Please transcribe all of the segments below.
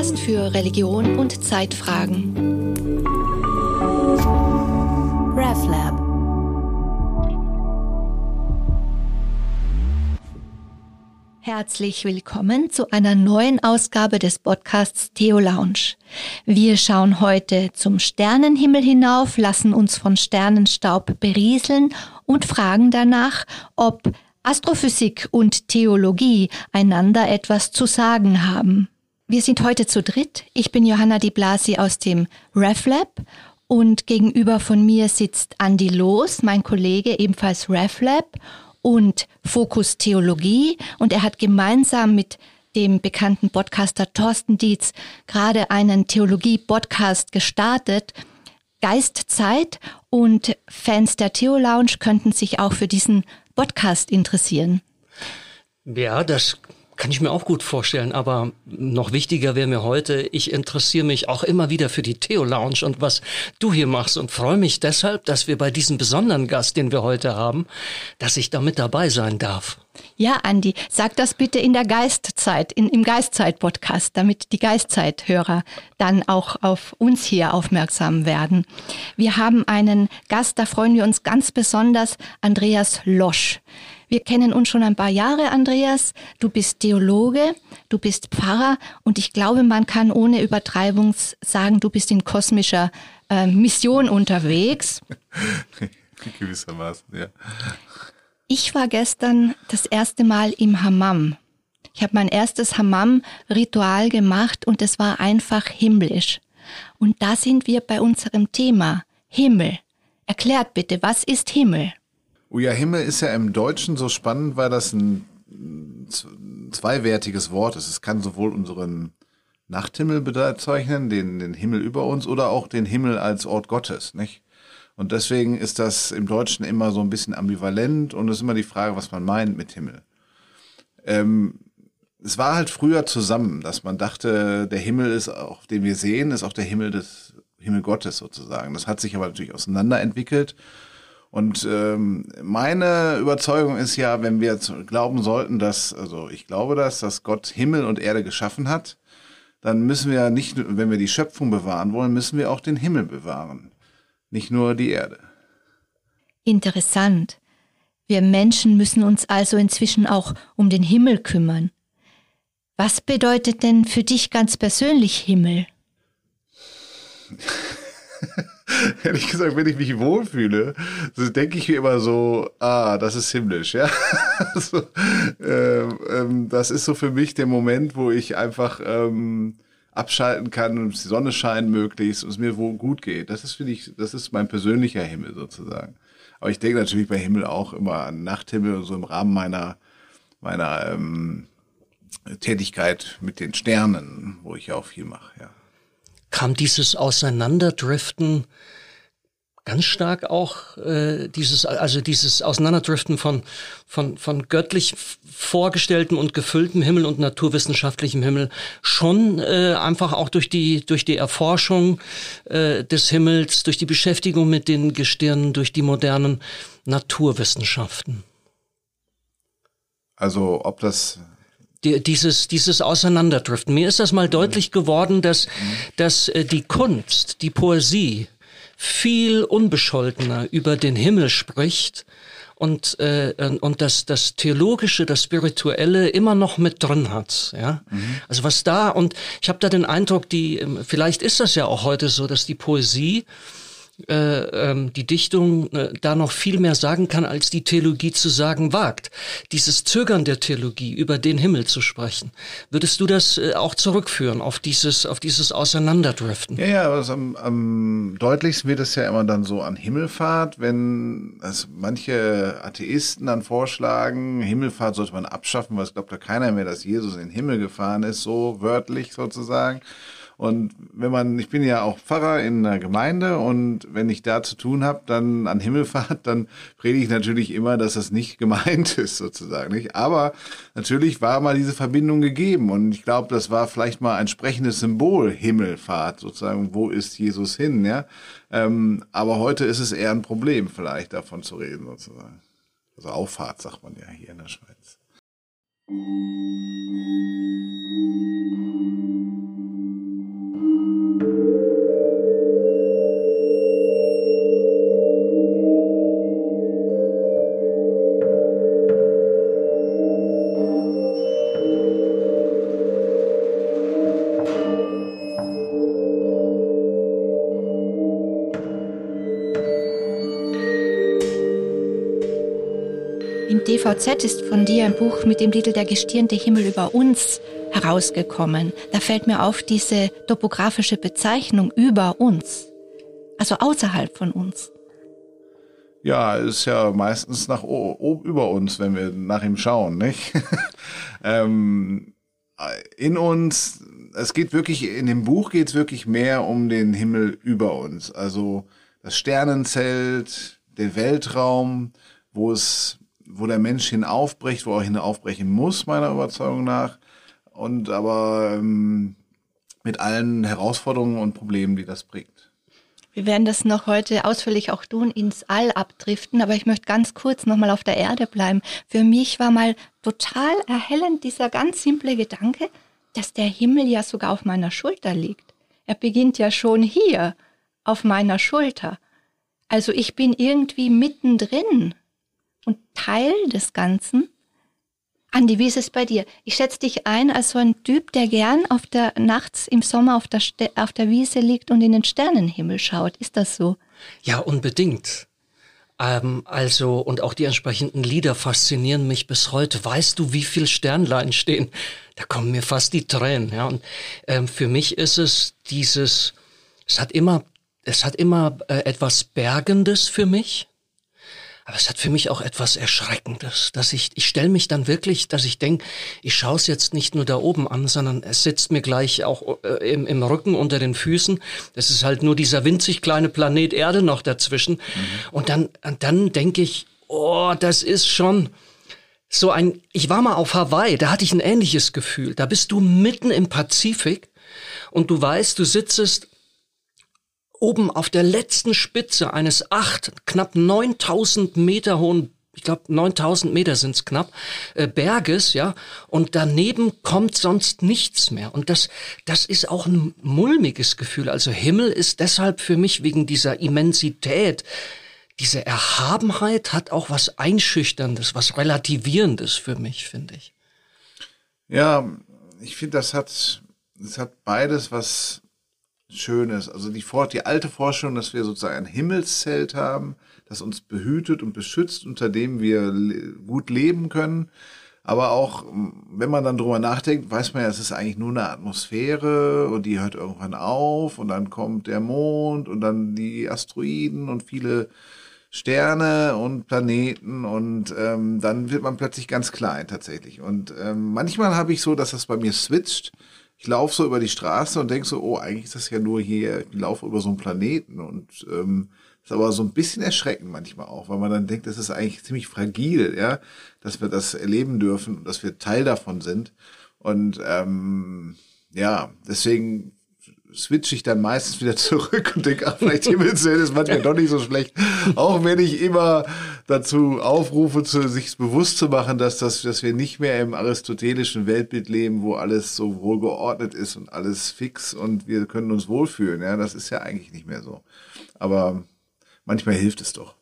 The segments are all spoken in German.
Podcast für Religion und Zeitfragen. RevLab. Herzlich willkommen zu einer neuen Ausgabe des Podcasts Theo Lounge. Wir schauen heute zum Sternenhimmel hinauf, lassen uns von Sternenstaub berieseln und fragen danach, ob Astrophysik und Theologie einander etwas zu sagen haben. Wir sind heute zu dritt. Ich bin Johanna Di Blasi aus dem RefLab und gegenüber von mir sitzt Andy Loos, mein Kollege, ebenfalls RefLab und Fokus Theologie und er hat gemeinsam mit dem bekannten Podcaster Thorsten Dietz gerade einen Theologie-Podcast gestartet. Geistzeit und Fans der Theo Lounge könnten sich auch für diesen Podcast interessieren. Ja, das kann ich mir auch gut vorstellen, aber noch wichtiger wäre mir heute, ich interessiere mich auch immer wieder für die Theo Lounge und was du hier machst und freue mich deshalb, dass wir bei diesem besonderen Gast, den wir heute haben, dass ich da mit dabei sein darf. Ja, Andi, sag das bitte in der Geistzeit, in, im Geistzeit-Podcast, damit die Geistzeit-Hörer dann auch auf uns hier aufmerksam werden. Wir haben einen Gast, da freuen wir uns ganz besonders, Andreas Losch. Wir kennen uns schon ein paar Jahre, Andreas. Du bist Theologe, du bist Pfarrer und ich glaube, man kann ohne Übertreibung sagen, du bist in kosmischer äh, Mission unterwegs. Gewissermaßen, ja. Ich war gestern das erste Mal im Hammam. Ich habe mein erstes Hammam-Ritual gemacht und es war einfach himmlisch. Und da sind wir bei unserem Thema Himmel. Erklärt bitte, was ist Himmel? Oh ja, Himmel ist ja im Deutschen so spannend, weil das ein zweiwertiges Wort ist. Es kann sowohl unseren Nachthimmel bezeichnen, den, den Himmel über uns, oder auch den Himmel als Ort Gottes, nicht? Und deswegen ist das im Deutschen immer so ein bisschen ambivalent und es ist immer die Frage, was man meint mit Himmel. Ähm, es war halt früher zusammen, dass man dachte, der Himmel ist auch, den wir sehen, ist auch der Himmel des Himmel Gottes sozusagen. Das hat sich aber natürlich auseinanderentwickelt und ähm, meine Überzeugung ist ja, wenn wir glauben sollten, dass, also ich glaube das, dass Gott Himmel und Erde geschaffen hat, dann müssen wir nicht, wenn wir die Schöpfung bewahren wollen, müssen wir auch den Himmel bewahren, nicht nur die Erde. Interessant. Wir Menschen müssen uns also inzwischen auch um den Himmel kümmern. Was bedeutet denn für dich ganz persönlich Himmel? ehrlich gesagt, wenn ich mich wohlfühle, so denke ich mir immer so, ah, das ist himmlisch, ja. so, ähm, ähm, das ist so für mich der Moment, wo ich einfach ähm, abschalten kann und die Sonne scheint möglichst und es mir wohl gut geht. Das ist, finde ich, das ist mein persönlicher Himmel sozusagen. Aber ich denke natürlich bei Himmel auch immer an Nachthimmel und so im Rahmen meiner, meiner ähm, Tätigkeit mit den Sternen, wo ich auch viel mache, ja kam dieses Auseinanderdriften ganz stark auch äh, dieses also dieses Auseinanderdriften von von von göttlich vorgestelltem und gefülltem Himmel und naturwissenschaftlichem Himmel schon äh, einfach auch durch die durch die Erforschung äh, des Himmels durch die Beschäftigung mit den Gestirnen durch die modernen Naturwissenschaften? Also ob das die, dieses, dieses Auseinanderdriften. Mir ist das mal deutlich geworden, dass, dass äh, die Kunst, die Poesie viel unbescholtener über den Himmel spricht und äh, und das das theologische, das spirituelle immer noch mit drin hat, ja. Mhm. Also was da und ich habe da den Eindruck, die ähm, vielleicht ist das ja auch heute so, dass die Poesie äh, ähm, die Dichtung äh, da noch viel mehr sagen kann, als die Theologie zu sagen wagt. Dieses Zögern der Theologie, über den Himmel zu sprechen. Würdest du das äh, auch zurückführen auf dieses, auf dieses Auseinanderdriften? Ja, ja, also am, am deutlichsten wird es ja immer dann so an Himmelfahrt, wenn also manche Atheisten dann vorschlagen, Himmelfahrt sollte man abschaffen, weil es glaubt ja keiner mehr, dass Jesus in den Himmel gefahren ist, so wörtlich sozusagen. Und wenn man, ich bin ja auch Pfarrer in einer Gemeinde und wenn ich da zu tun habe, dann an Himmelfahrt, dann predige ich natürlich immer, dass das nicht gemeint ist sozusagen. Nicht? Aber natürlich war mal diese Verbindung gegeben und ich glaube, das war vielleicht mal ein sprechendes Symbol Himmelfahrt sozusagen. Wo ist Jesus hin? Ja, ähm, aber heute ist es eher ein Problem, vielleicht davon zu reden sozusagen. Also Auffahrt sagt man ja hier in der Schweiz. Im DVZ ist von dir ein Buch mit dem Titel Der gestirnte Himmel über uns herausgekommen. Da fällt mir auf diese topografische Bezeichnung über uns, also außerhalb von uns. Ja, ist ja meistens nach oben über uns, wenn wir nach ihm schauen, nicht? ähm, in uns, es geht wirklich, in dem Buch geht es wirklich mehr um den Himmel über uns. Also das Sternenzelt, der Weltraum, wo es, wo der Mensch hinaufbricht, wo er hinaufbrechen muss, meiner Überzeugung nach. Und aber ähm, mit allen Herausforderungen und Problemen, die das bringt. Wir werden das noch heute ausführlich auch tun, ins All abdriften, aber ich möchte ganz kurz nochmal auf der Erde bleiben. Für mich war mal total erhellend dieser ganz simple Gedanke, dass der Himmel ja sogar auf meiner Schulter liegt. Er beginnt ja schon hier, auf meiner Schulter. Also ich bin irgendwie mittendrin und Teil des Ganzen. Andi, wie ist es bei dir? Ich schätze dich ein als so ein Typ, der gern auf der nachts im Sommer auf der, auf der Wiese liegt und in den Sternenhimmel schaut. Ist das so? Ja, unbedingt. Ähm, also, und auch die entsprechenden Lieder faszinieren mich bis heute. Weißt du, wie viel Sternlein stehen? Da kommen mir fast die Tränen, ja. Und ähm, für mich ist es dieses, es hat immer, es hat immer äh, etwas Bergendes für mich. Aber es hat für mich auch etwas Erschreckendes, dass ich, ich stelle mich dann wirklich, dass ich denke, ich schaue es jetzt nicht nur da oben an, sondern es sitzt mir gleich auch äh, im, im Rücken unter den Füßen. Das ist halt nur dieser winzig kleine Planet Erde noch dazwischen. Mhm. Und dann, dann denke ich, oh, das ist schon so ein, ich war mal auf Hawaii, da hatte ich ein ähnliches Gefühl. Da bist du mitten im Pazifik und du weißt, du sitzest oben auf der letzten Spitze eines acht, knapp 9000 Meter hohen ich glaube 9000 Meter sind's knapp, äh, Berges, ja, und daneben kommt sonst nichts mehr. Und das, das ist auch ein mulmiges Gefühl. Also Himmel ist deshalb für mich wegen dieser Immensität, diese Erhabenheit hat auch was Einschüchterndes, was Relativierendes für mich, finde ich. Ja, ich finde, das hat, das hat beides was Schönes. Also die, die alte Vorstellung, dass wir sozusagen ein Himmelszelt haben, das uns behütet und beschützt, unter dem wir gut leben können. Aber auch, wenn man dann drüber nachdenkt, weiß man ja, es ist eigentlich nur eine Atmosphäre und die hört irgendwann auf und dann kommt der Mond und dann die Asteroiden und viele Sterne und Planeten und ähm, dann wird man plötzlich ganz klein tatsächlich. Und ähm, manchmal habe ich so, dass das bei mir switcht ich laufe so über die Straße und denke so, oh, eigentlich ist das ja nur hier, ich laufe über so einen Planeten und ähm, ist aber so ein bisschen erschreckend manchmal auch, weil man dann denkt, das ist eigentlich ziemlich fragil, ja, dass wir das erleben dürfen und dass wir Teil davon sind. Und ähm, ja, deswegen switche ich dann meistens wieder zurück und denke, ach, vielleicht Himmelswelt ist manchmal doch nicht so schlecht. Auch wenn ich immer dazu aufrufe, sich bewusst zu machen, dass, das, dass wir nicht mehr im aristotelischen Weltbild leben, wo alles so wohlgeordnet ist und alles fix und wir können uns wohlfühlen. Ja, das ist ja eigentlich nicht mehr so. Aber manchmal hilft es doch.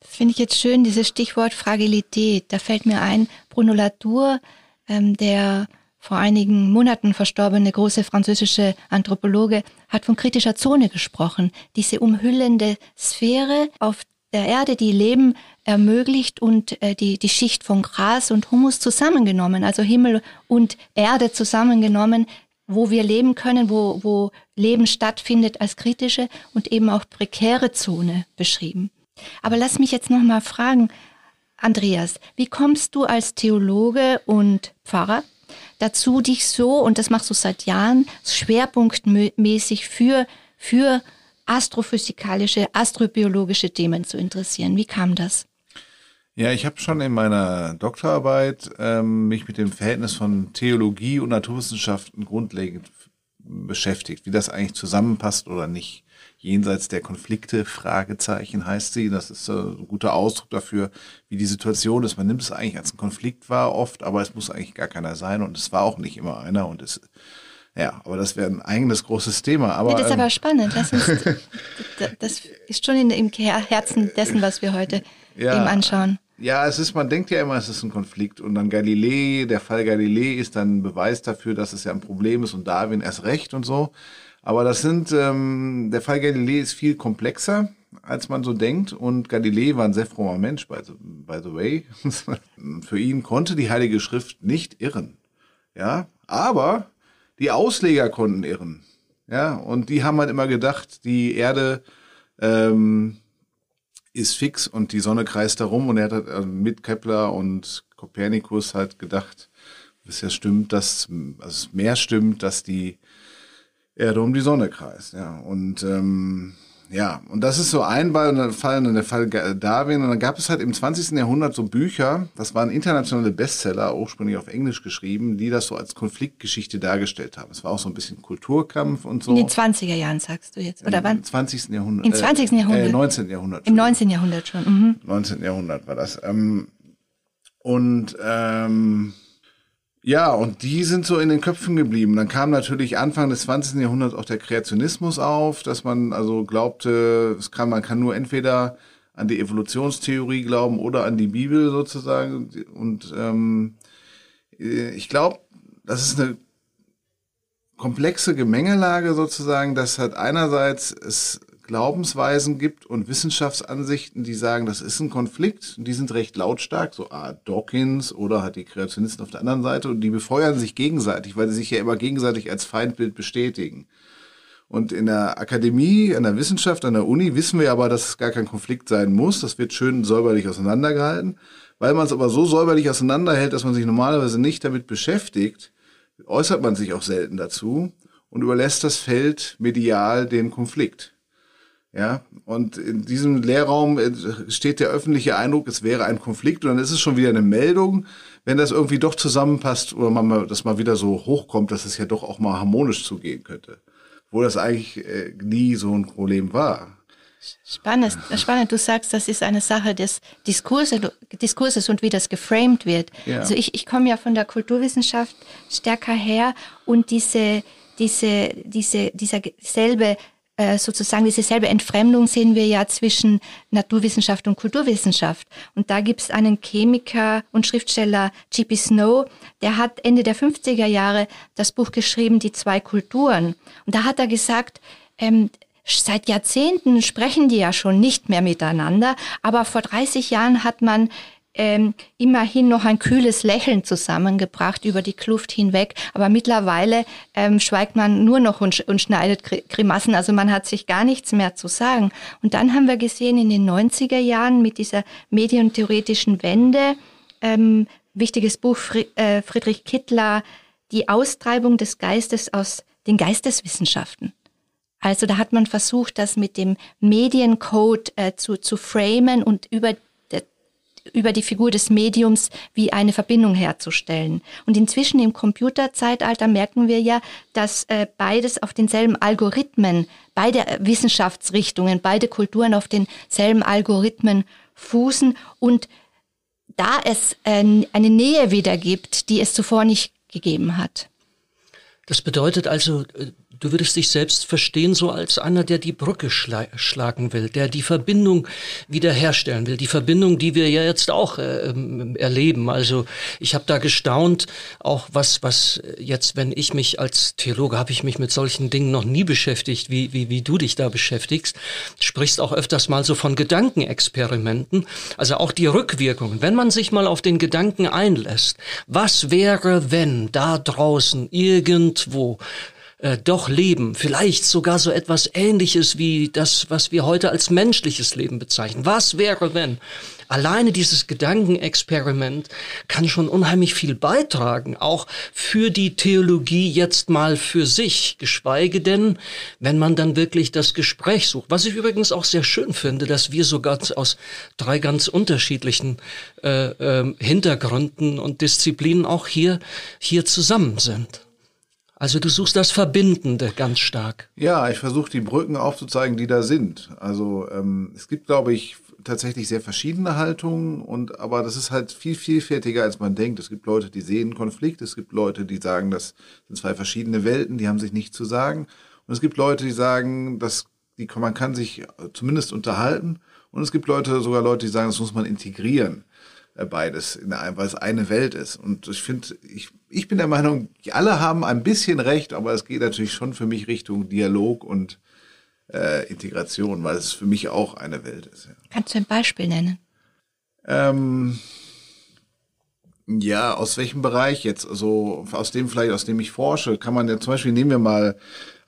Das finde ich jetzt schön, dieses Stichwort Fragilität. Da fällt mir ein, Bruno Latour, ähm, der vor einigen Monaten verstorbene große französische Anthropologe hat von kritischer Zone gesprochen. Diese umhüllende Sphäre auf der Erde, die Leben ermöglicht und äh, die, die Schicht von Gras und Humus zusammengenommen, also Himmel und Erde zusammengenommen, wo wir leben können, wo, wo Leben stattfindet als kritische und eben auch prekäre Zone beschrieben. Aber lass mich jetzt noch mal fragen, Andreas, wie kommst du als Theologe und Pfarrer dazu, dich so, und das machst du seit Jahren, schwerpunktmäßig für, für astrophysikalische, astrobiologische Themen zu interessieren. Wie kam das? Ja, ich habe schon in meiner Doktorarbeit ähm, mich mit dem Verhältnis von Theologie und Naturwissenschaften grundlegend beschäftigt, wie das eigentlich zusammenpasst oder nicht jenseits der Konflikte, Fragezeichen heißt sie. Das ist äh, ein guter Ausdruck dafür, wie die Situation ist. Man nimmt es eigentlich als ein Konflikt wahr oft, aber es muss eigentlich gar keiner sein und es war auch nicht immer einer und es ja, aber das wäre ein eigenes großes Thema. Aber, das ist aber ähm, spannend. Lass uns, das ist schon in, im Herzen dessen, was wir heute ja, eben anschauen. Ja, es ist, man denkt ja immer, es ist ein Konflikt. Und dann Galilei, der Fall Galilei ist dann ein Beweis dafür, dass es ja ein Problem ist und Darwin erst recht und so. Aber das sind, ähm, der Fall Galilei ist viel komplexer. als man so denkt. Und Galilei war ein sehr frommer Mensch, by the, by the way. Für ihn konnte die Heilige Schrift nicht irren. Ja, aber die Ausleger konnten irren. Ja, und die haben halt immer gedacht, die Erde ähm, ist fix und die Sonne kreist darum. Und er hat halt mit Kepler und Kopernikus halt gedacht, bis ja stimmt, dass also mehr stimmt, dass die Erde um die Sonne kreist. Ja, und ähm, ja, und das ist so ein Fall, und der Fall Darwin. Und dann gab es halt im 20. Jahrhundert so Bücher, das waren internationale Bestseller, ursprünglich auf Englisch geschrieben, die das so als Konfliktgeschichte dargestellt haben. Es war auch so ein bisschen Kulturkampf und so. In den 20er Jahren, sagst du jetzt, oder Im wann? Im 20. Jahrhundert. Im 20. Jahrhundert. Äh, 19. Jahrhundert. Im 19. Jahrhundert schon. Mhm. 19. Jahrhundert war das. Ähm, und ähm, ja, und die sind so in den Köpfen geblieben. Dann kam natürlich Anfang des 20. Jahrhunderts auch der Kreationismus auf, dass man also glaubte, es kann, man kann nur entweder an die Evolutionstheorie glauben oder an die Bibel sozusagen. Und ähm, ich glaube, das ist eine komplexe Gemengelage sozusagen, dass halt einerseits es Glaubensweisen gibt und Wissenschaftsansichten, die sagen, das ist ein Konflikt und die sind recht lautstark, so ah, Dawkins oder halt die Kreationisten auf der anderen Seite und die befeuern sich gegenseitig, weil sie sich ja immer gegenseitig als Feindbild bestätigen. Und in der Akademie, in der Wissenschaft, an der Uni wissen wir aber, dass es gar kein Konflikt sein muss. Das wird schön säuberlich auseinandergehalten. Weil man es aber so säuberlich auseinanderhält, dass man sich normalerweise nicht damit beschäftigt, äußert man sich auch selten dazu und überlässt das Feld medial den Konflikt. Ja, und in diesem Lehrraum äh, steht der öffentliche Eindruck, es wäre ein Konflikt und dann ist es schon wieder eine Meldung, wenn das irgendwie doch zusammenpasst oder man mal, das mal wieder so hochkommt, dass es ja doch auch mal harmonisch zugehen könnte. Wo das eigentlich äh, nie so ein Problem war. Spannend, spannend. Du sagst, das ist eine Sache des Diskurses, Diskurses und wie das geframed wird. Ja. Also ich, ich komme ja von der Kulturwissenschaft stärker her und diese, diese, diese, dieser selbe äh, sozusagen diese selbe Entfremdung sehen wir ja zwischen Naturwissenschaft und Kulturwissenschaft. Und da gibt es einen Chemiker und Schriftsteller, G.P. Snow, der hat Ende der 50er Jahre das Buch geschrieben, Die zwei Kulturen. Und da hat er gesagt, ähm, Seit Jahrzehnten sprechen die ja schon nicht mehr miteinander, aber vor 30 Jahren hat man ähm, immerhin noch ein kühles Lächeln zusammengebracht über die Kluft hinweg. Aber mittlerweile ähm, schweigt man nur noch und, und schneidet Grimassen. Also man hat sich gar nichts mehr zu sagen. Und dann haben wir gesehen in den 90er Jahren mit dieser medientheoretischen Wende, ähm, wichtiges Buch äh, Friedrich Kittler, die Austreibung des Geistes aus den Geisteswissenschaften. Also da hat man versucht, das mit dem Mediencode äh, zu, zu framen und über über die Figur des Mediums wie eine Verbindung herzustellen. Und inzwischen im Computerzeitalter merken wir ja, dass äh, beides auf denselben Algorithmen, beide Wissenschaftsrichtungen, beide Kulturen auf denselben Algorithmen fußen und da es äh, eine Nähe wieder gibt, die es zuvor nicht gegeben hat. Das bedeutet also, äh, Du würdest dich selbst verstehen so als einer, der die Brücke schla schlagen will, der die Verbindung wiederherstellen will. Die Verbindung, die wir ja jetzt auch äh, ähm, erleben. Also ich habe da gestaunt, auch was, was jetzt, wenn ich mich als Theologe, habe ich mich mit solchen Dingen noch nie beschäftigt, wie, wie, wie du dich da beschäftigst. Sprichst auch öfters mal so von Gedankenexperimenten. Also auch die Rückwirkungen. Wenn man sich mal auf den Gedanken einlässt, was wäre, wenn da draußen irgendwo äh, doch leben. Vielleicht sogar so etwas Ähnliches wie das, was wir heute als menschliches Leben bezeichnen. Was wäre, wenn? Alleine dieses Gedankenexperiment kann schon unheimlich viel beitragen, auch für die Theologie jetzt mal für sich, geschweige denn, wenn man dann wirklich das Gespräch sucht. Was ich übrigens auch sehr schön finde, dass wir sogar aus drei ganz unterschiedlichen äh, äh, Hintergründen und Disziplinen auch hier, hier zusammen sind. Also du suchst das Verbindende ganz stark. Ja, ich versuche die Brücken aufzuzeigen, die da sind. Also ähm, es gibt, glaube ich, tatsächlich sehr verschiedene Haltungen und aber das ist halt viel vielfältiger, als man denkt. Es gibt Leute, die sehen Konflikt, es gibt Leute, die sagen, das sind zwei verschiedene Welten, die haben sich nicht zu sagen. Und es gibt Leute, die sagen, dass die, man kann sich zumindest unterhalten. Und es gibt Leute, sogar Leute, die sagen, das muss man integrieren. Äh, beides, in einem, weil es eine Welt ist. Und ich finde, ich, ich bin der Meinung, alle haben ein bisschen recht, aber es geht natürlich schon für mich Richtung Dialog und äh, Integration, weil es für mich auch eine Welt ist. Ja. Kannst du ein Beispiel nennen? Ähm, ja, aus welchem Bereich jetzt? Also aus dem vielleicht, aus dem ich forsche, kann man ja zum Beispiel, nehmen wir mal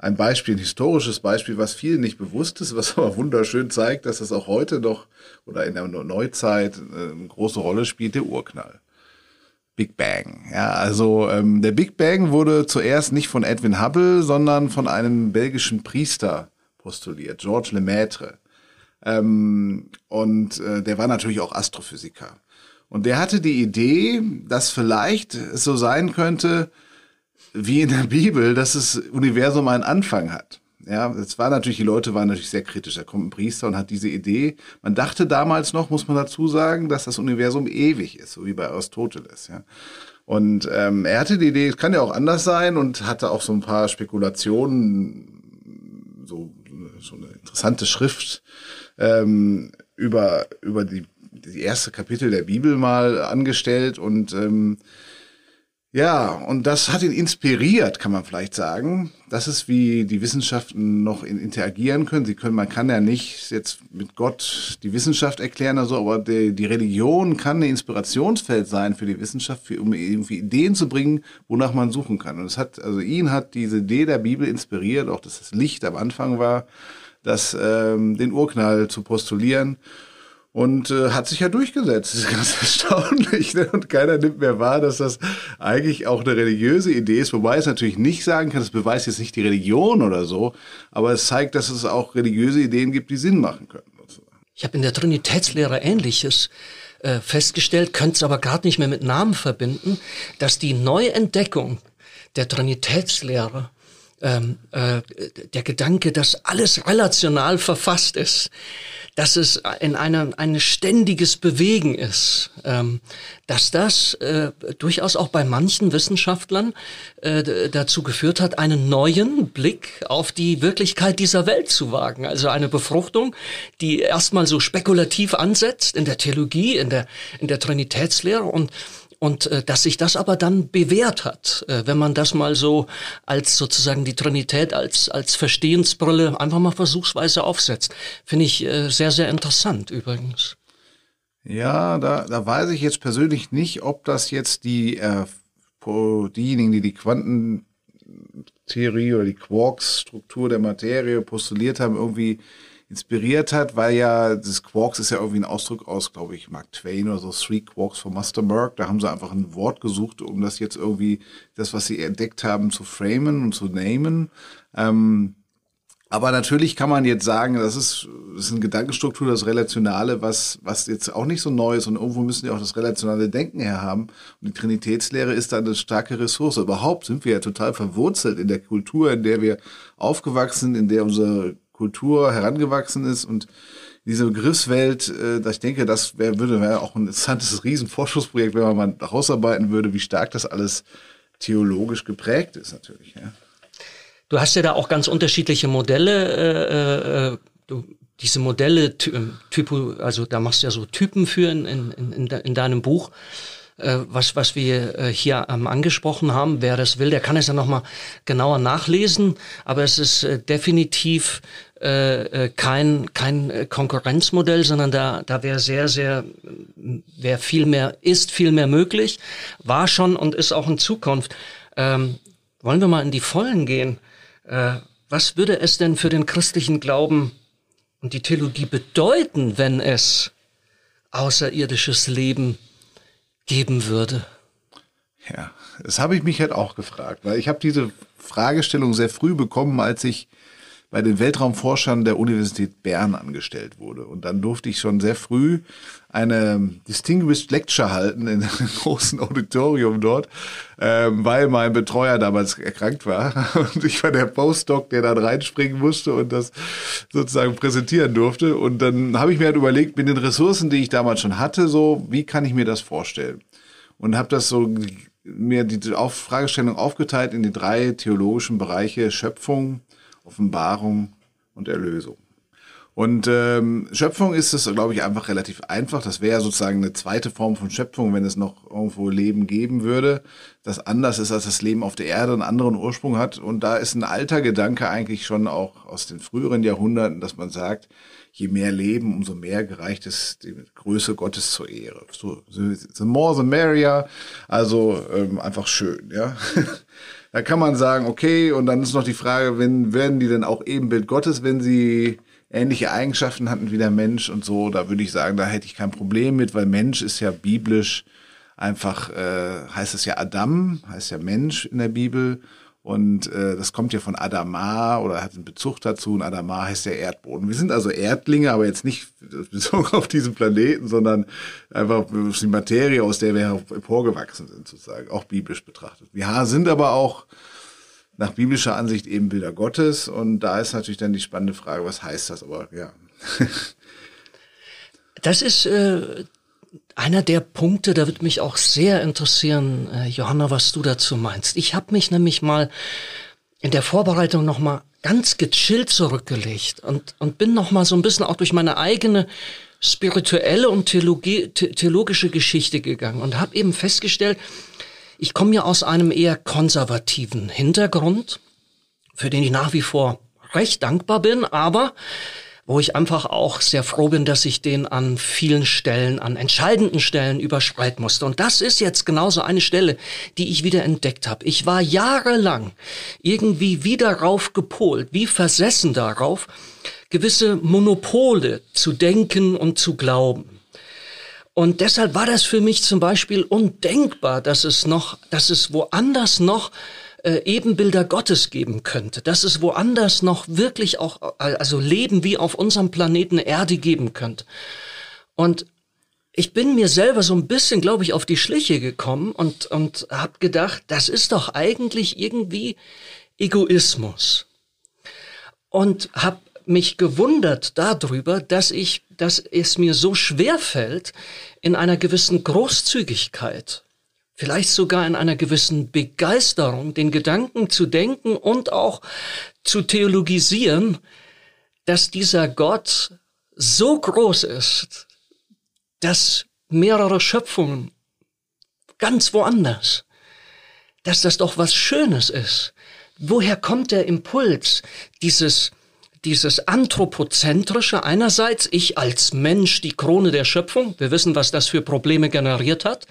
ein Beispiel, ein historisches Beispiel, was vielen nicht bewusst ist, was aber wunderschön zeigt, dass es auch heute noch oder in der Neuzeit äh, eine große Rolle spielt, der Urknall. Big Bang. Ja, also ähm, der Big Bang wurde zuerst nicht von Edwin Hubble, sondern von einem belgischen Priester postuliert, Georges Lemaitre. Ähm, und äh, der war natürlich auch Astrophysiker. Und der hatte die Idee, dass vielleicht es so sein könnte, wie in der Bibel, dass das Universum einen Anfang hat. Ja, das war natürlich, die Leute waren natürlich sehr kritisch. Da kommt ein Priester und hat diese Idee. Man dachte damals noch, muss man dazu sagen, dass das Universum ewig ist, so wie bei Aristoteles. Ja. Und ähm, er hatte die Idee, es kann ja auch anders sein und hatte auch so ein paar Spekulationen, so, so eine interessante Schrift ähm, über, über die die erste Kapitel der Bibel mal angestellt und ähm, ja, und das hat ihn inspiriert, kann man vielleicht sagen. Das ist, wie die Wissenschaften noch interagieren können. Sie können, man kann ja nicht jetzt mit Gott die Wissenschaft erklären oder so, aber die, die Religion kann ein Inspirationsfeld sein für die Wissenschaft, für, um irgendwie Ideen zu bringen, wonach man suchen kann. Und es hat, also ihn hat diese Idee der Bibel inspiriert, auch dass das Licht am Anfang war, das, ähm, den Urknall zu postulieren und äh, hat sich ja durchgesetzt. Das ist ganz erstaunlich. Ne? Und keiner nimmt mehr wahr, dass das eigentlich auch eine religiöse Idee ist, wobei es natürlich nicht sagen kann, es beweist jetzt nicht die Religion oder so, aber es zeigt, dass es auch religiöse Ideen gibt, die Sinn machen können. Ich habe in der Trinitätslehre Ähnliches äh, festgestellt, könnte es aber gerade nicht mehr mit Namen verbinden, dass die Neuentdeckung der Trinitätslehre ähm, äh, der Gedanke, dass alles relational verfasst ist, dass es in einem ein ständiges Bewegen ist, ähm, dass das äh, durchaus auch bei manchen Wissenschaftlern äh, dazu geführt hat, einen neuen Blick auf die Wirklichkeit dieser Welt zu wagen. Also eine Befruchtung, die erstmal so spekulativ ansetzt in der Theologie, in der in der Trinitätslehre und und äh, dass sich das aber dann bewährt hat, äh, wenn man das mal so als sozusagen die Trinität als als Verstehensbrille einfach mal versuchsweise aufsetzt, finde ich äh, sehr sehr interessant übrigens. Ja, da da weiß ich jetzt persönlich nicht, ob das jetzt die äh, diejenigen, die die Quantentheorie oder die Quarks-Struktur der Materie postuliert haben, irgendwie inspiriert hat, weil ja das Quarks ist ja irgendwie ein Ausdruck aus, glaube ich, Mark Twain oder so, Three Quarks for Master Merck. Da haben sie einfach ein Wort gesucht, um das jetzt irgendwie, das, was sie entdeckt haben, zu framen und zu namen. Ähm, aber natürlich kann man jetzt sagen, das ist, das ist eine Gedankenstruktur, das Relationale, was, was jetzt auch nicht so neu ist und irgendwo müssen wir auch das relationale Denken herhaben. Und die Trinitätslehre ist da eine starke Ressource. Überhaupt sind wir ja total verwurzelt in der Kultur, in der wir aufgewachsen sind, in der unsere Kultur herangewachsen ist und diese Begriffswelt, äh, ich denke, das wär, würde wäre auch ein interessantes Riesenforschungsprojekt, wenn man mal herausarbeiten würde, wie stark das alles theologisch geprägt ist natürlich. Ja. Du hast ja da auch ganz unterschiedliche Modelle. Äh, äh, du, diese Modelle, Typo, also da machst du ja so Typen für in, in, in, in deinem Buch. Äh, was, was wir äh, hier ähm, angesprochen haben. Wer das will, der kann es ja nochmal genauer nachlesen. Aber es ist äh, definitiv äh, kein, kein Konkurrenzmodell, sondern da, da wäre sehr, sehr, wäre viel mehr, ist viel mehr möglich, war schon und ist auch in Zukunft. Ähm, wollen wir mal in die Vollen gehen? Äh, was würde es denn für den christlichen Glauben und die Theologie bedeuten, wenn es außerirdisches Leben geben würde? Ja, das habe ich mich halt auch gefragt, weil ich habe diese Fragestellung sehr früh bekommen, als ich bei den Weltraumforschern der Universität Bern angestellt wurde. Und dann durfte ich schon sehr früh eine Distinguished Lecture halten in einem großen Auditorium dort, ähm, weil mein Betreuer damals erkrankt war. Und ich war der Postdoc, der dann reinspringen musste und das sozusagen präsentieren durfte. Und dann habe ich mir halt überlegt, mit den Ressourcen, die ich damals schon hatte, so, wie kann ich mir das vorstellen? Und habe das so mir die Fragestellung aufgeteilt in die drei theologischen Bereiche Schöpfung, Offenbarung und Erlösung. Und ähm, Schöpfung ist es, glaube ich, einfach relativ einfach. Das wäre sozusagen eine zweite Form von Schöpfung, wenn es noch irgendwo Leben geben würde, das anders ist als das Leben auf der Erde, einen anderen Ursprung hat. Und da ist ein alter Gedanke eigentlich schon auch aus den früheren Jahrhunderten, dass man sagt, je mehr Leben, umso mehr gereicht es die Größe Gottes zur Ehre. So, the more the merrier. Also ähm, einfach schön, ja. da kann man sagen, okay, und dann ist noch die Frage, wenn werden die denn auch Ebenbild Gottes, wenn sie ähnliche Eigenschaften hatten wie der Mensch und so, da würde ich sagen, da hätte ich kein Problem mit, weil Mensch ist ja biblisch einfach, äh, heißt es ja Adam, heißt ja Mensch in der Bibel. Und äh, das kommt ja von Adama oder hat einen Bezug dazu. Und Adama heißt ja Erdboden. Wir sind also Erdlinge, aber jetzt nicht bezogen auf diesen Planeten, sondern einfach die Materie, aus der wir hervorgewachsen sind, sozusagen, auch biblisch betrachtet. Wir sind aber auch nach biblischer Ansicht eben Bilder Gottes. Und da ist natürlich dann die spannende Frage, was heißt das? Aber ja. das ist äh, einer der Punkte, da wird mich auch sehr interessieren, äh, Johanna, was du dazu meinst. Ich habe mich nämlich mal in der Vorbereitung noch mal ganz gechillt zurückgelegt und, und bin noch mal so ein bisschen auch durch meine eigene spirituelle und Theologie, theologische Geschichte gegangen und habe eben festgestellt, ich komme ja aus einem eher konservativen Hintergrund, für den ich nach wie vor recht dankbar bin, aber wo ich einfach auch sehr froh bin, dass ich den an vielen Stellen, an entscheidenden Stellen überschreiten musste. Und das ist jetzt genauso eine Stelle, die ich wieder entdeckt habe. Ich war jahrelang irgendwie wieder rauf gepolt, wie versessen darauf, gewisse Monopole zu denken und zu glauben. Und deshalb war das für mich zum Beispiel undenkbar, dass es noch, dass es woanders noch äh, Ebenbilder Gottes geben könnte, dass es woanders noch wirklich auch, also Leben wie auf unserem Planeten Erde geben könnte. Und ich bin mir selber so ein bisschen, glaube ich, auf die Schliche gekommen und, und habe gedacht, das ist doch eigentlich irgendwie Egoismus. Und habe mich gewundert darüber, dass ich, dass es mir so schwer fällt, in einer gewissen Großzügigkeit, vielleicht sogar in einer gewissen Begeisterung, den Gedanken zu denken und auch zu theologisieren, dass dieser Gott so groß ist, dass mehrere Schöpfungen ganz woanders, dass das doch was Schönes ist. Woher kommt der Impuls, dieses dieses anthropozentrische einerseits, ich als Mensch die Krone der Schöpfung, wir wissen, was das für Probleme generiert hat,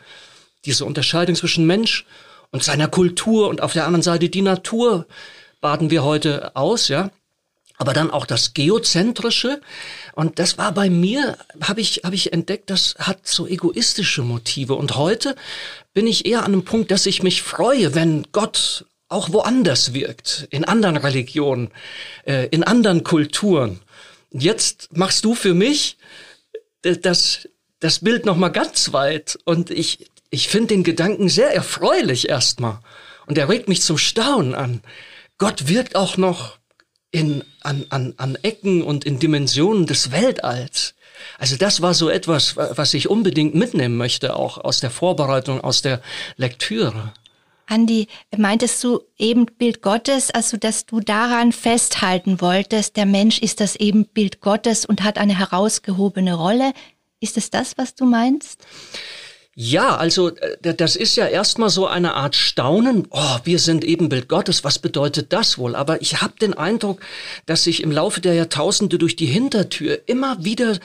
diese Unterscheidung zwischen Mensch und seiner Kultur und auf der anderen Seite die Natur baden wir heute aus, ja. Aber dann auch das Geozentrische. Und das war bei mir, habe ich, hab ich entdeckt, das hat so egoistische Motive. Und heute bin ich eher an einem Punkt, dass ich mich freue, wenn Gott auch woanders wirkt, in anderen Religionen, äh, in anderen Kulturen. Jetzt machst du für mich äh, das, das Bild noch mal ganz weit und ich, ich finde den Gedanken sehr erfreulich erstmal und er regt mich zum Staunen an. Gott wirkt auch noch in, an, an, an Ecken und in Dimensionen des Weltalls. Also das war so etwas, was ich unbedingt mitnehmen möchte, auch aus der Vorbereitung, aus der Lektüre. Andi, meintest du Ebenbild Gottes, also dass du daran festhalten wolltest, der Mensch ist das Ebenbild Gottes und hat eine herausgehobene Rolle? Ist es das, was du meinst? Ja, also äh, das ist ja erstmal so eine Art Staunen. Oh, wir sind Ebenbild Gottes. Was bedeutet das wohl? Aber ich habe den Eindruck, dass sich im Laufe der Jahrtausende durch die Hintertür immer wieder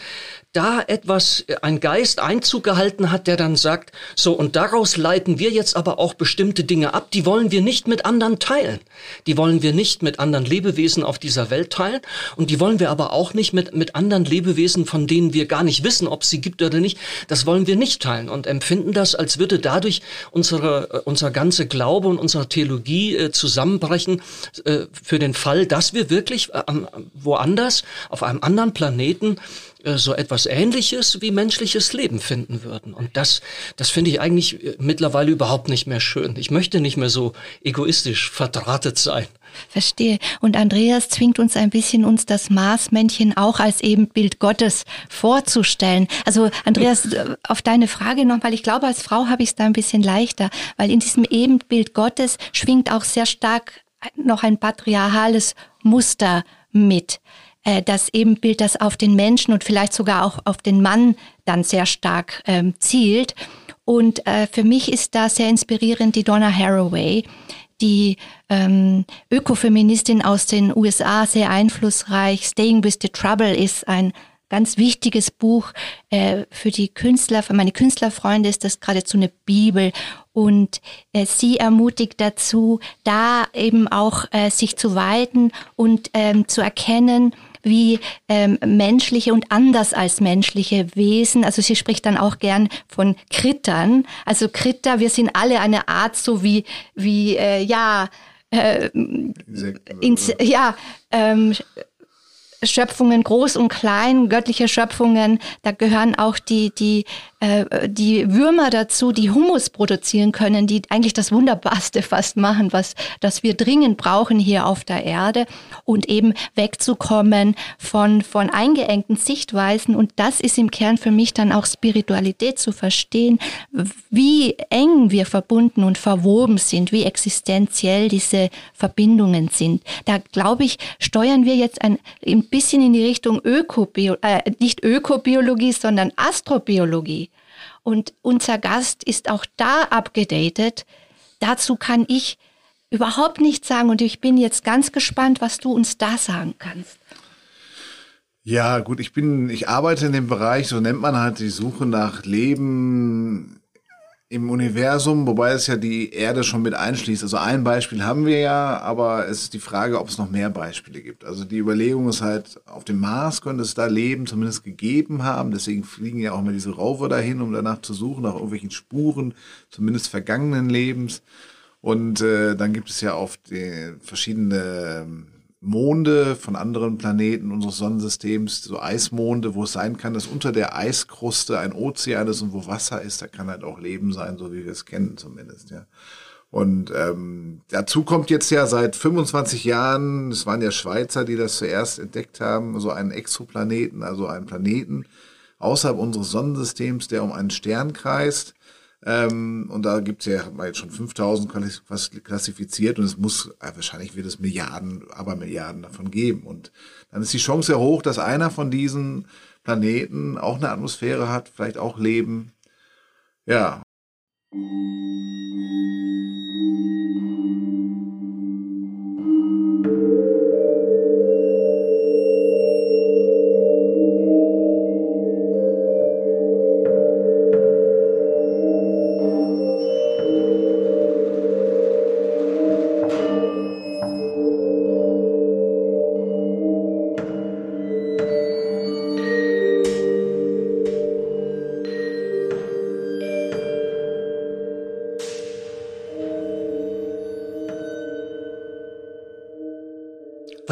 da etwas, ein Geist Einzug gehalten hat, der dann sagt, so und daraus leiten wir jetzt aber auch bestimmte Dinge ab, die wollen wir nicht mit anderen teilen. Die wollen wir nicht mit anderen Lebewesen auf dieser Welt teilen und die wollen wir aber auch nicht mit, mit anderen Lebewesen, von denen wir gar nicht wissen, ob sie gibt oder nicht, das wollen wir nicht teilen und empfinden das, als würde dadurch unsere, äh, unser ganze Glaube und unsere Theologie äh, zusammenbrechen äh, für den Fall, dass wir wirklich äh, woanders, auf einem anderen Planeten, äh, so etwas Ähnliches wie menschliches Leben finden würden. Und das, das finde ich eigentlich äh, mittlerweile überhaupt nicht mehr schön. Ich möchte nicht mehr so egoistisch verdrahtet sein. Verstehe. Und Andreas zwingt uns ein bisschen, uns das Maßmännchen auch als Ebenbild Gottes vorzustellen. Also Andreas, äh, auf deine Frage nochmal, ich glaube, als Frau habe ich es da ein bisschen leichter, weil in diesem Ebenbild Gottes schwingt auch sehr stark noch ein patriarchales Muster mit. Äh, das Ebenbild, das auf den Menschen und vielleicht sogar auch auf den Mann dann sehr stark ähm, zielt. Und äh, für mich ist da sehr inspirierend die Donna Haraway, die ähm, Ökofeministin aus den USA, sehr einflussreich. Staying with the Trouble ist ein ganz wichtiges Buch äh, für die Künstler, für meine Künstlerfreunde ist das geradezu eine Bibel und äh, sie ermutigt dazu, da eben auch äh, sich zu weiten und ähm, zu erkennen, wie ähm, menschliche und anders als menschliche Wesen, also sie spricht dann auch gern von Krittern, also Kritter, wir sind alle eine Art so wie, wie äh, ja, äh, ins, ja, ähm, Schöpfungen, groß und klein, göttliche Schöpfungen, da gehören auch die, die äh, die Würmer dazu, die Humus produzieren können, die eigentlich das Wunderbarste fast machen, was das wir dringend brauchen hier auf der Erde und eben wegzukommen von von eingeengten Sichtweisen und das ist im Kern für mich dann auch Spiritualität zu verstehen, wie eng wir verbunden und verwoben sind, wie existenziell diese Verbindungen sind. Da glaube ich, steuern wir jetzt ein, ein bisschen in die Richtung Ökobio, äh, nicht Ökobiologie, sondern Astrobiologie. Und unser Gast ist auch da abgedatet. Dazu kann ich überhaupt nichts sagen und ich bin jetzt ganz gespannt, was du uns da sagen kannst. Ja, gut, ich bin, ich arbeite in dem Bereich, so nennt man halt die Suche nach Leben im Universum, wobei es ja die Erde schon mit einschließt. Also ein Beispiel haben wir ja, aber es ist die Frage, ob es noch mehr Beispiele gibt. Also die Überlegung ist halt, auf dem Mars könnte es da Leben zumindest gegeben haben. Deswegen fliegen ja auch mal diese Rover dahin, um danach zu suchen, nach irgendwelchen Spuren, zumindest vergangenen Lebens. Und äh, dann gibt es ja auf die verschiedene Monde von anderen Planeten unseres Sonnensystems, so Eismonde, wo es sein kann, dass unter der Eiskruste ein Ozean ist und wo Wasser ist, da kann halt auch Leben sein, so wie wir es kennen zumindest, ja. Und ähm, dazu kommt jetzt ja seit 25 Jahren, es waren ja Schweizer, die das zuerst entdeckt haben, so einen Exoplaneten, also einen Planeten außerhalb unseres Sonnensystems, der um einen Stern kreist. Ähm, und da gibt es ja, jetzt schon 5000 klassifiziert und es muss, äh, wahrscheinlich wird es Milliarden, aber Milliarden davon geben. Und dann ist die Chance ja hoch, dass einer von diesen Planeten auch eine Atmosphäre hat, vielleicht auch Leben. Ja.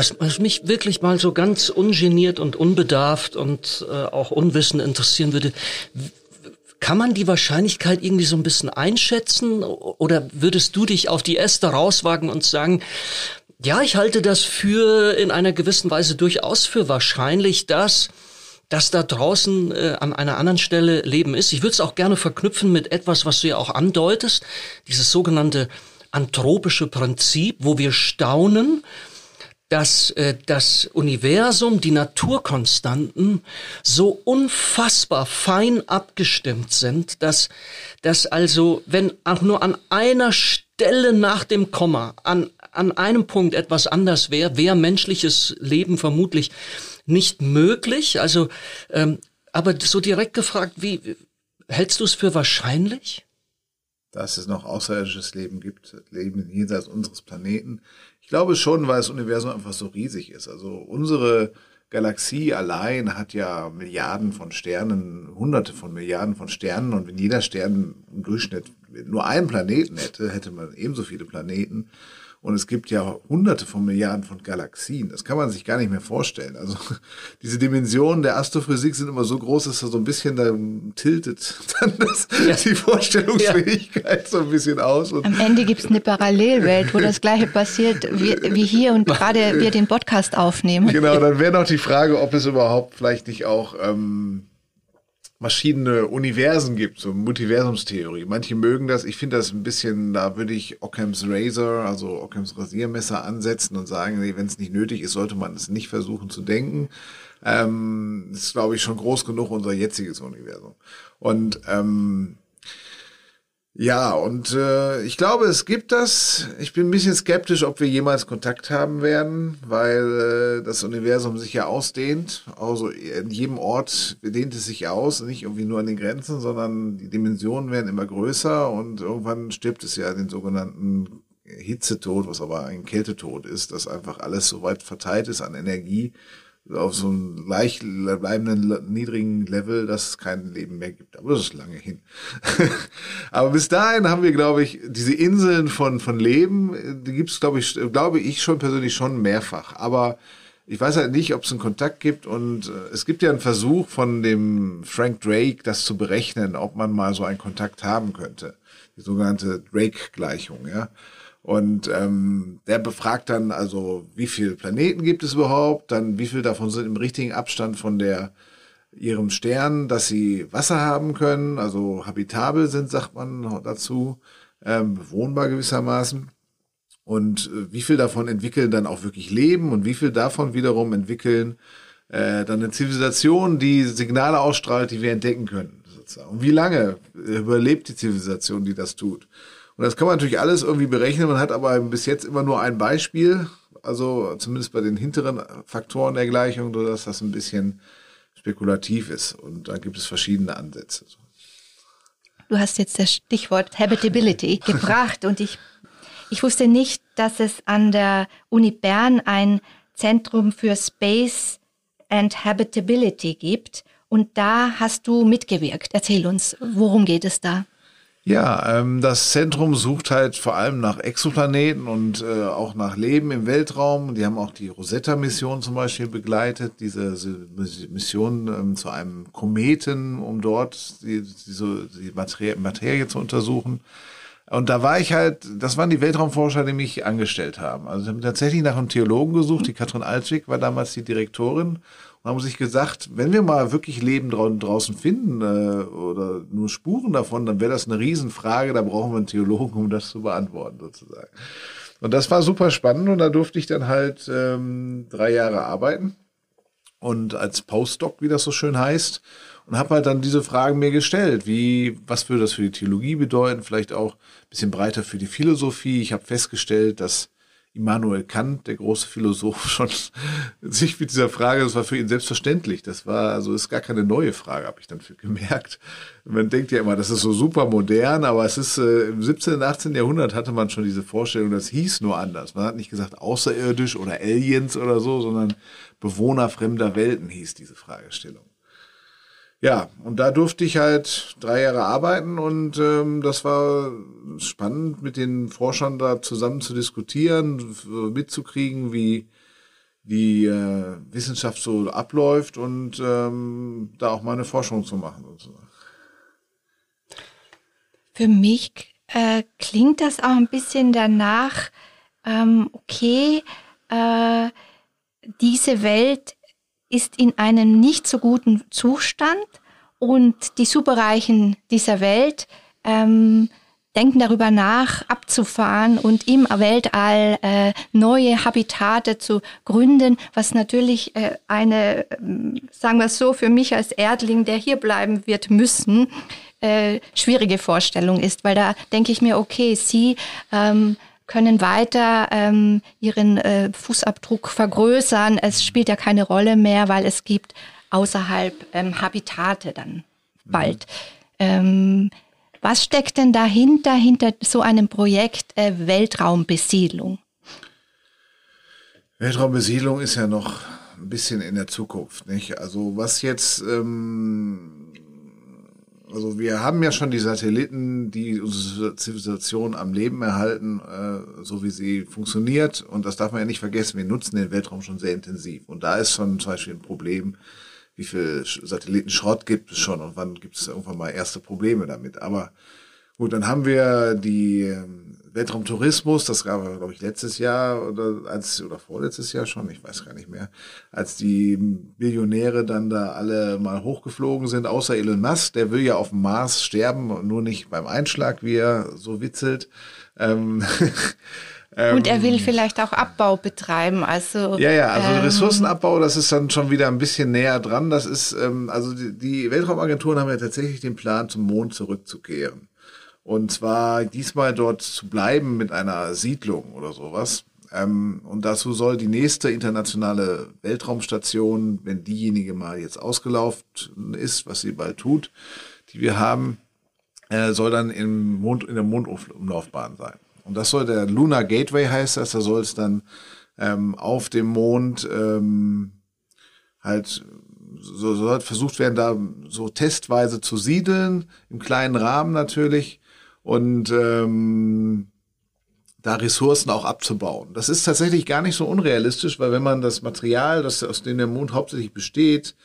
Was, was mich wirklich mal so ganz ungeniert und unbedarft und äh, auch unwissend interessieren würde, kann man die Wahrscheinlichkeit irgendwie so ein bisschen einschätzen oder würdest du dich auf die Äste rauswagen und sagen, ja, ich halte das für in einer gewissen Weise durchaus für wahrscheinlich, dass dass da draußen äh, an einer anderen Stelle Leben ist. Ich würde es auch gerne verknüpfen mit etwas, was du ja auch andeutest, dieses sogenannte anthropische Prinzip, wo wir staunen, dass äh, das Universum, die Naturkonstanten so unfassbar fein abgestimmt sind, dass, dass also, wenn auch nur an einer Stelle nach dem Komma, an, an einem Punkt etwas anders wäre, wäre menschliches Leben vermutlich nicht möglich. Also, ähm, aber so direkt gefragt, wie hältst du es für wahrscheinlich? Dass es noch außerirdisches Leben gibt, Leben jenseits unseres Planeten. Ich glaube schon, weil das Universum einfach so riesig ist. Also unsere Galaxie allein hat ja Milliarden von Sternen, hunderte von Milliarden von Sternen und wenn jeder Stern im Durchschnitt nur einen Planeten hätte, hätte man ebenso viele Planeten. Und es gibt ja hunderte von Milliarden von Galaxien. Das kann man sich gar nicht mehr vorstellen. Also diese Dimensionen der Astrophysik sind immer so groß, dass er so ein bisschen da tiltet dann das, ja. die Vorstellungsfähigkeit ja. so ein bisschen aus. Und Am Ende gibt es eine Parallelwelt, wo das gleiche passiert wie, wie hier und gerade wir den Podcast aufnehmen. Genau, dann wäre noch die Frage, ob es überhaupt vielleicht nicht auch... Ähm, verschiedene Universen gibt, so Multiversumstheorie. Manche mögen das. Ich finde das ein bisschen, da würde ich Occam's Razor, also Occam's Rasiermesser ansetzen und sagen, nee, wenn es nicht nötig ist, sollte man es nicht versuchen zu denken. Ähm, das ist, glaube ich, schon groß genug, unser jetziges Universum. Und ähm, ja, und äh, ich glaube, es gibt das. Ich bin ein bisschen skeptisch, ob wir jemals Kontakt haben werden, weil äh, das Universum sich ja ausdehnt. Also in jedem Ort dehnt es sich aus, nicht irgendwie nur an den Grenzen, sondern die Dimensionen werden immer größer und irgendwann stirbt es ja den sogenannten Hitzetod, was aber ein Kältetod ist, dass einfach alles so weit verteilt ist an Energie, auf so einem leicht bleibenden niedrigen Level, dass es kein Leben mehr gibt. Aber das ist lange hin. Aber bis dahin haben wir, glaube ich, diese Inseln von, von Leben, die gibt es, glaube ich, glaube ich schon persönlich schon mehrfach. Aber ich weiß halt nicht, ob es einen Kontakt gibt und äh, es gibt ja einen Versuch von dem Frank Drake, das zu berechnen, ob man mal so einen Kontakt haben könnte. Die sogenannte Drake-Gleichung, ja. Und ähm, der befragt dann also, wie viele Planeten gibt es überhaupt, dann wie viel davon sind im richtigen Abstand von der ihrem Stern, dass sie Wasser haben können, also habitabel sind, sagt man dazu, ähm, bewohnbar gewissermaßen. Und äh, wie viel davon entwickeln dann auch wirklich Leben und wie viel davon wiederum entwickeln äh, dann eine Zivilisation, die Signale ausstrahlt, die wir entdecken können. Sozusagen. Und wie lange überlebt die Zivilisation, die das tut? Und das kann man natürlich alles irgendwie berechnen. Man hat aber bis jetzt immer nur ein Beispiel. Also zumindest bei den hinteren Faktoren der Gleichung, dass das ein bisschen spekulativ ist. Und da gibt es verschiedene Ansätze. Du hast jetzt das Stichwort Habitability gebracht und ich, ich wusste nicht, dass es an der Uni Bern ein Zentrum für Space and Habitability gibt. Und da hast du mitgewirkt. Erzähl uns, worum geht es da? Ja, ähm, das Zentrum sucht halt vor allem nach Exoplaneten und äh, auch nach Leben im Weltraum. Die haben auch die Rosetta-Mission zum Beispiel begleitet, diese, Mission ähm, zu einem Kometen, um dort die, diese, die Materie, Materie zu untersuchen. Und da war ich halt, das waren die Weltraumforscher, die mich angestellt haben. Also sie haben tatsächlich nach einem Theologen gesucht. Die Katrin Altwig war damals die Direktorin und haben sich gesagt, wenn wir mal wirklich Leben draußen finden äh, oder nur Spuren davon, dann wäre das eine Riesenfrage, da brauchen wir einen Theologen, um das zu beantworten sozusagen. Und das war super spannend und da durfte ich dann halt ähm, drei Jahre arbeiten und als Postdoc, wie das so schön heißt, und habe halt dann diese Fragen mir gestellt, wie was würde das für die Theologie bedeuten, vielleicht auch ein bisschen breiter für die Philosophie. Ich habe festgestellt, dass Immanuel Kant, der große Philosoph, schon sich mit dieser Frage, das war für ihn selbstverständlich. Das war, also ist gar keine neue Frage, habe ich dann für gemerkt. Man denkt ja immer, das ist so super modern, aber es ist äh, im 17., 18. Jahrhundert hatte man schon diese Vorstellung, das hieß nur anders. Man hat nicht gesagt außerirdisch oder Aliens oder so, sondern Bewohner fremder Welten hieß diese Fragestellung. Ja, und da durfte ich halt drei Jahre arbeiten und ähm, das war spannend, mit den Forschern da zusammen zu diskutieren, mitzukriegen, wie wie äh, Wissenschaft so abläuft und ähm, da auch mal eine Forschung zu machen. Sozusagen. Für mich äh, klingt das auch ein bisschen danach, ähm, okay, äh, diese Welt ist in einem nicht so guten Zustand und die Superreichen dieser Welt ähm, denken darüber nach, abzufahren und im Weltall äh, neue Habitate zu gründen, was natürlich äh, eine, äh, sagen wir es so, für mich als Erdling, der hier bleiben wird müssen, äh, schwierige Vorstellung ist, weil da denke ich mir, okay, Sie ähm, können weiter ähm, ihren äh, Fußabdruck vergrößern. Es spielt ja keine Rolle mehr, weil es gibt außerhalb ähm, Habitate dann bald. Mhm. Ähm, was steckt denn dahinter, hinter so einem Projekt äh, Weltraumbesiedlung? Weltraumbesiedlung ist ja noch ein bisschen in der Zukunft, nicht? Also was jetzt ähm, also wir haben ja schon die Satelliten, die unsere Zivilisation am Leben erhalten, äh, so wie sie funktioniert. Und das darf man ja nicht vergessen. Wir nutzen den Weltraum schon sehr intensiv. Und da ist schon zum Beispiel ein Problem, wie viel Satellitenschrott gibt es schon und wann gibt es irgendwann mal erste Probleme damit. Aber Gut, dann haben wir die ähm, Weltraumtourismus, das gab es, glaube ich, letztes Jahr oder als oder vorletztes Jahr schon, ich weiß gar nicht mehr, als die Billionäre dann da alle mal hochgeflogen sind, außer Elon Musk, der will ja auf dem Mars sterben, nur nicht beim Einschlag, wie er so witzelt. Ähm, Und er will vielleicht auch Abbau betreiben, also. Ja, ja, also ähm, Ressourcenabbau, das ist dann schon wieder ein bisschen näher dran. Das ist, ähm, also die, die Weltraumagenturen haben ja tatsächlich den Plan, zum Mond zurückzukehren. Und zwar diesmal dort zu bleiben mit einer Siedlung oder sowas. Ähm, und dazu soll die nächste internationale Weltraumstation, wenn diejenige mal jetzt ausgelaufen ist, was sie bald tut, die wir haben, äh, soll dann im Mond, in der Mondumlaufbahn sein. Und das soll der Lunar Gateway heißt das, da soll es dann ähm, auf dem Mond ähm, halt so, so versucht werden, da so testweise zu siedeln, im kleinen Rahmen natürlich und ähm, da Ressourcen auch abzubauen. Das ist tatsächlich gar nicht so unrealistisch, weil wenn man das Material, das aus dem der Mond hauptsächlich besteht,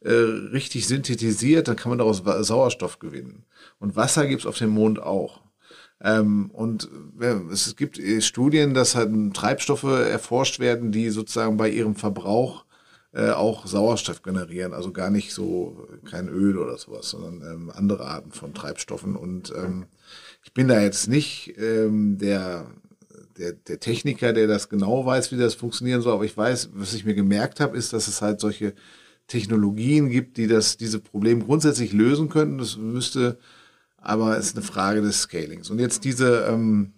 äh, richtig synthetisiert, dann kann man daraus Sauerstoff gewinnen. Und Wasser gibt's auf dem Mond auch. Ähm, und äh, es gibt Studien, dass halt Treibstoffe erforscht werden, die sozusagen bei ihrem Verbrauch äh, auch Sauerstoff generieren, also gar nicht so kein Öl oder sowas, sondern ähm, andere Arten von Treibstoffen. Und ähm, ich bin da jetzt nicht ähm, der, der, der Techniker, der das genau weiß, wie das funktionieren soll, aber ich weiß, was ich mir gemerkt habe, ist, dass es halt solche Technologien gibt, die das, diese Probleme grundsätzlich lösen könnten. Das müsste aber es ist eine Frage des Scalings. Und jetzt diese, ähm,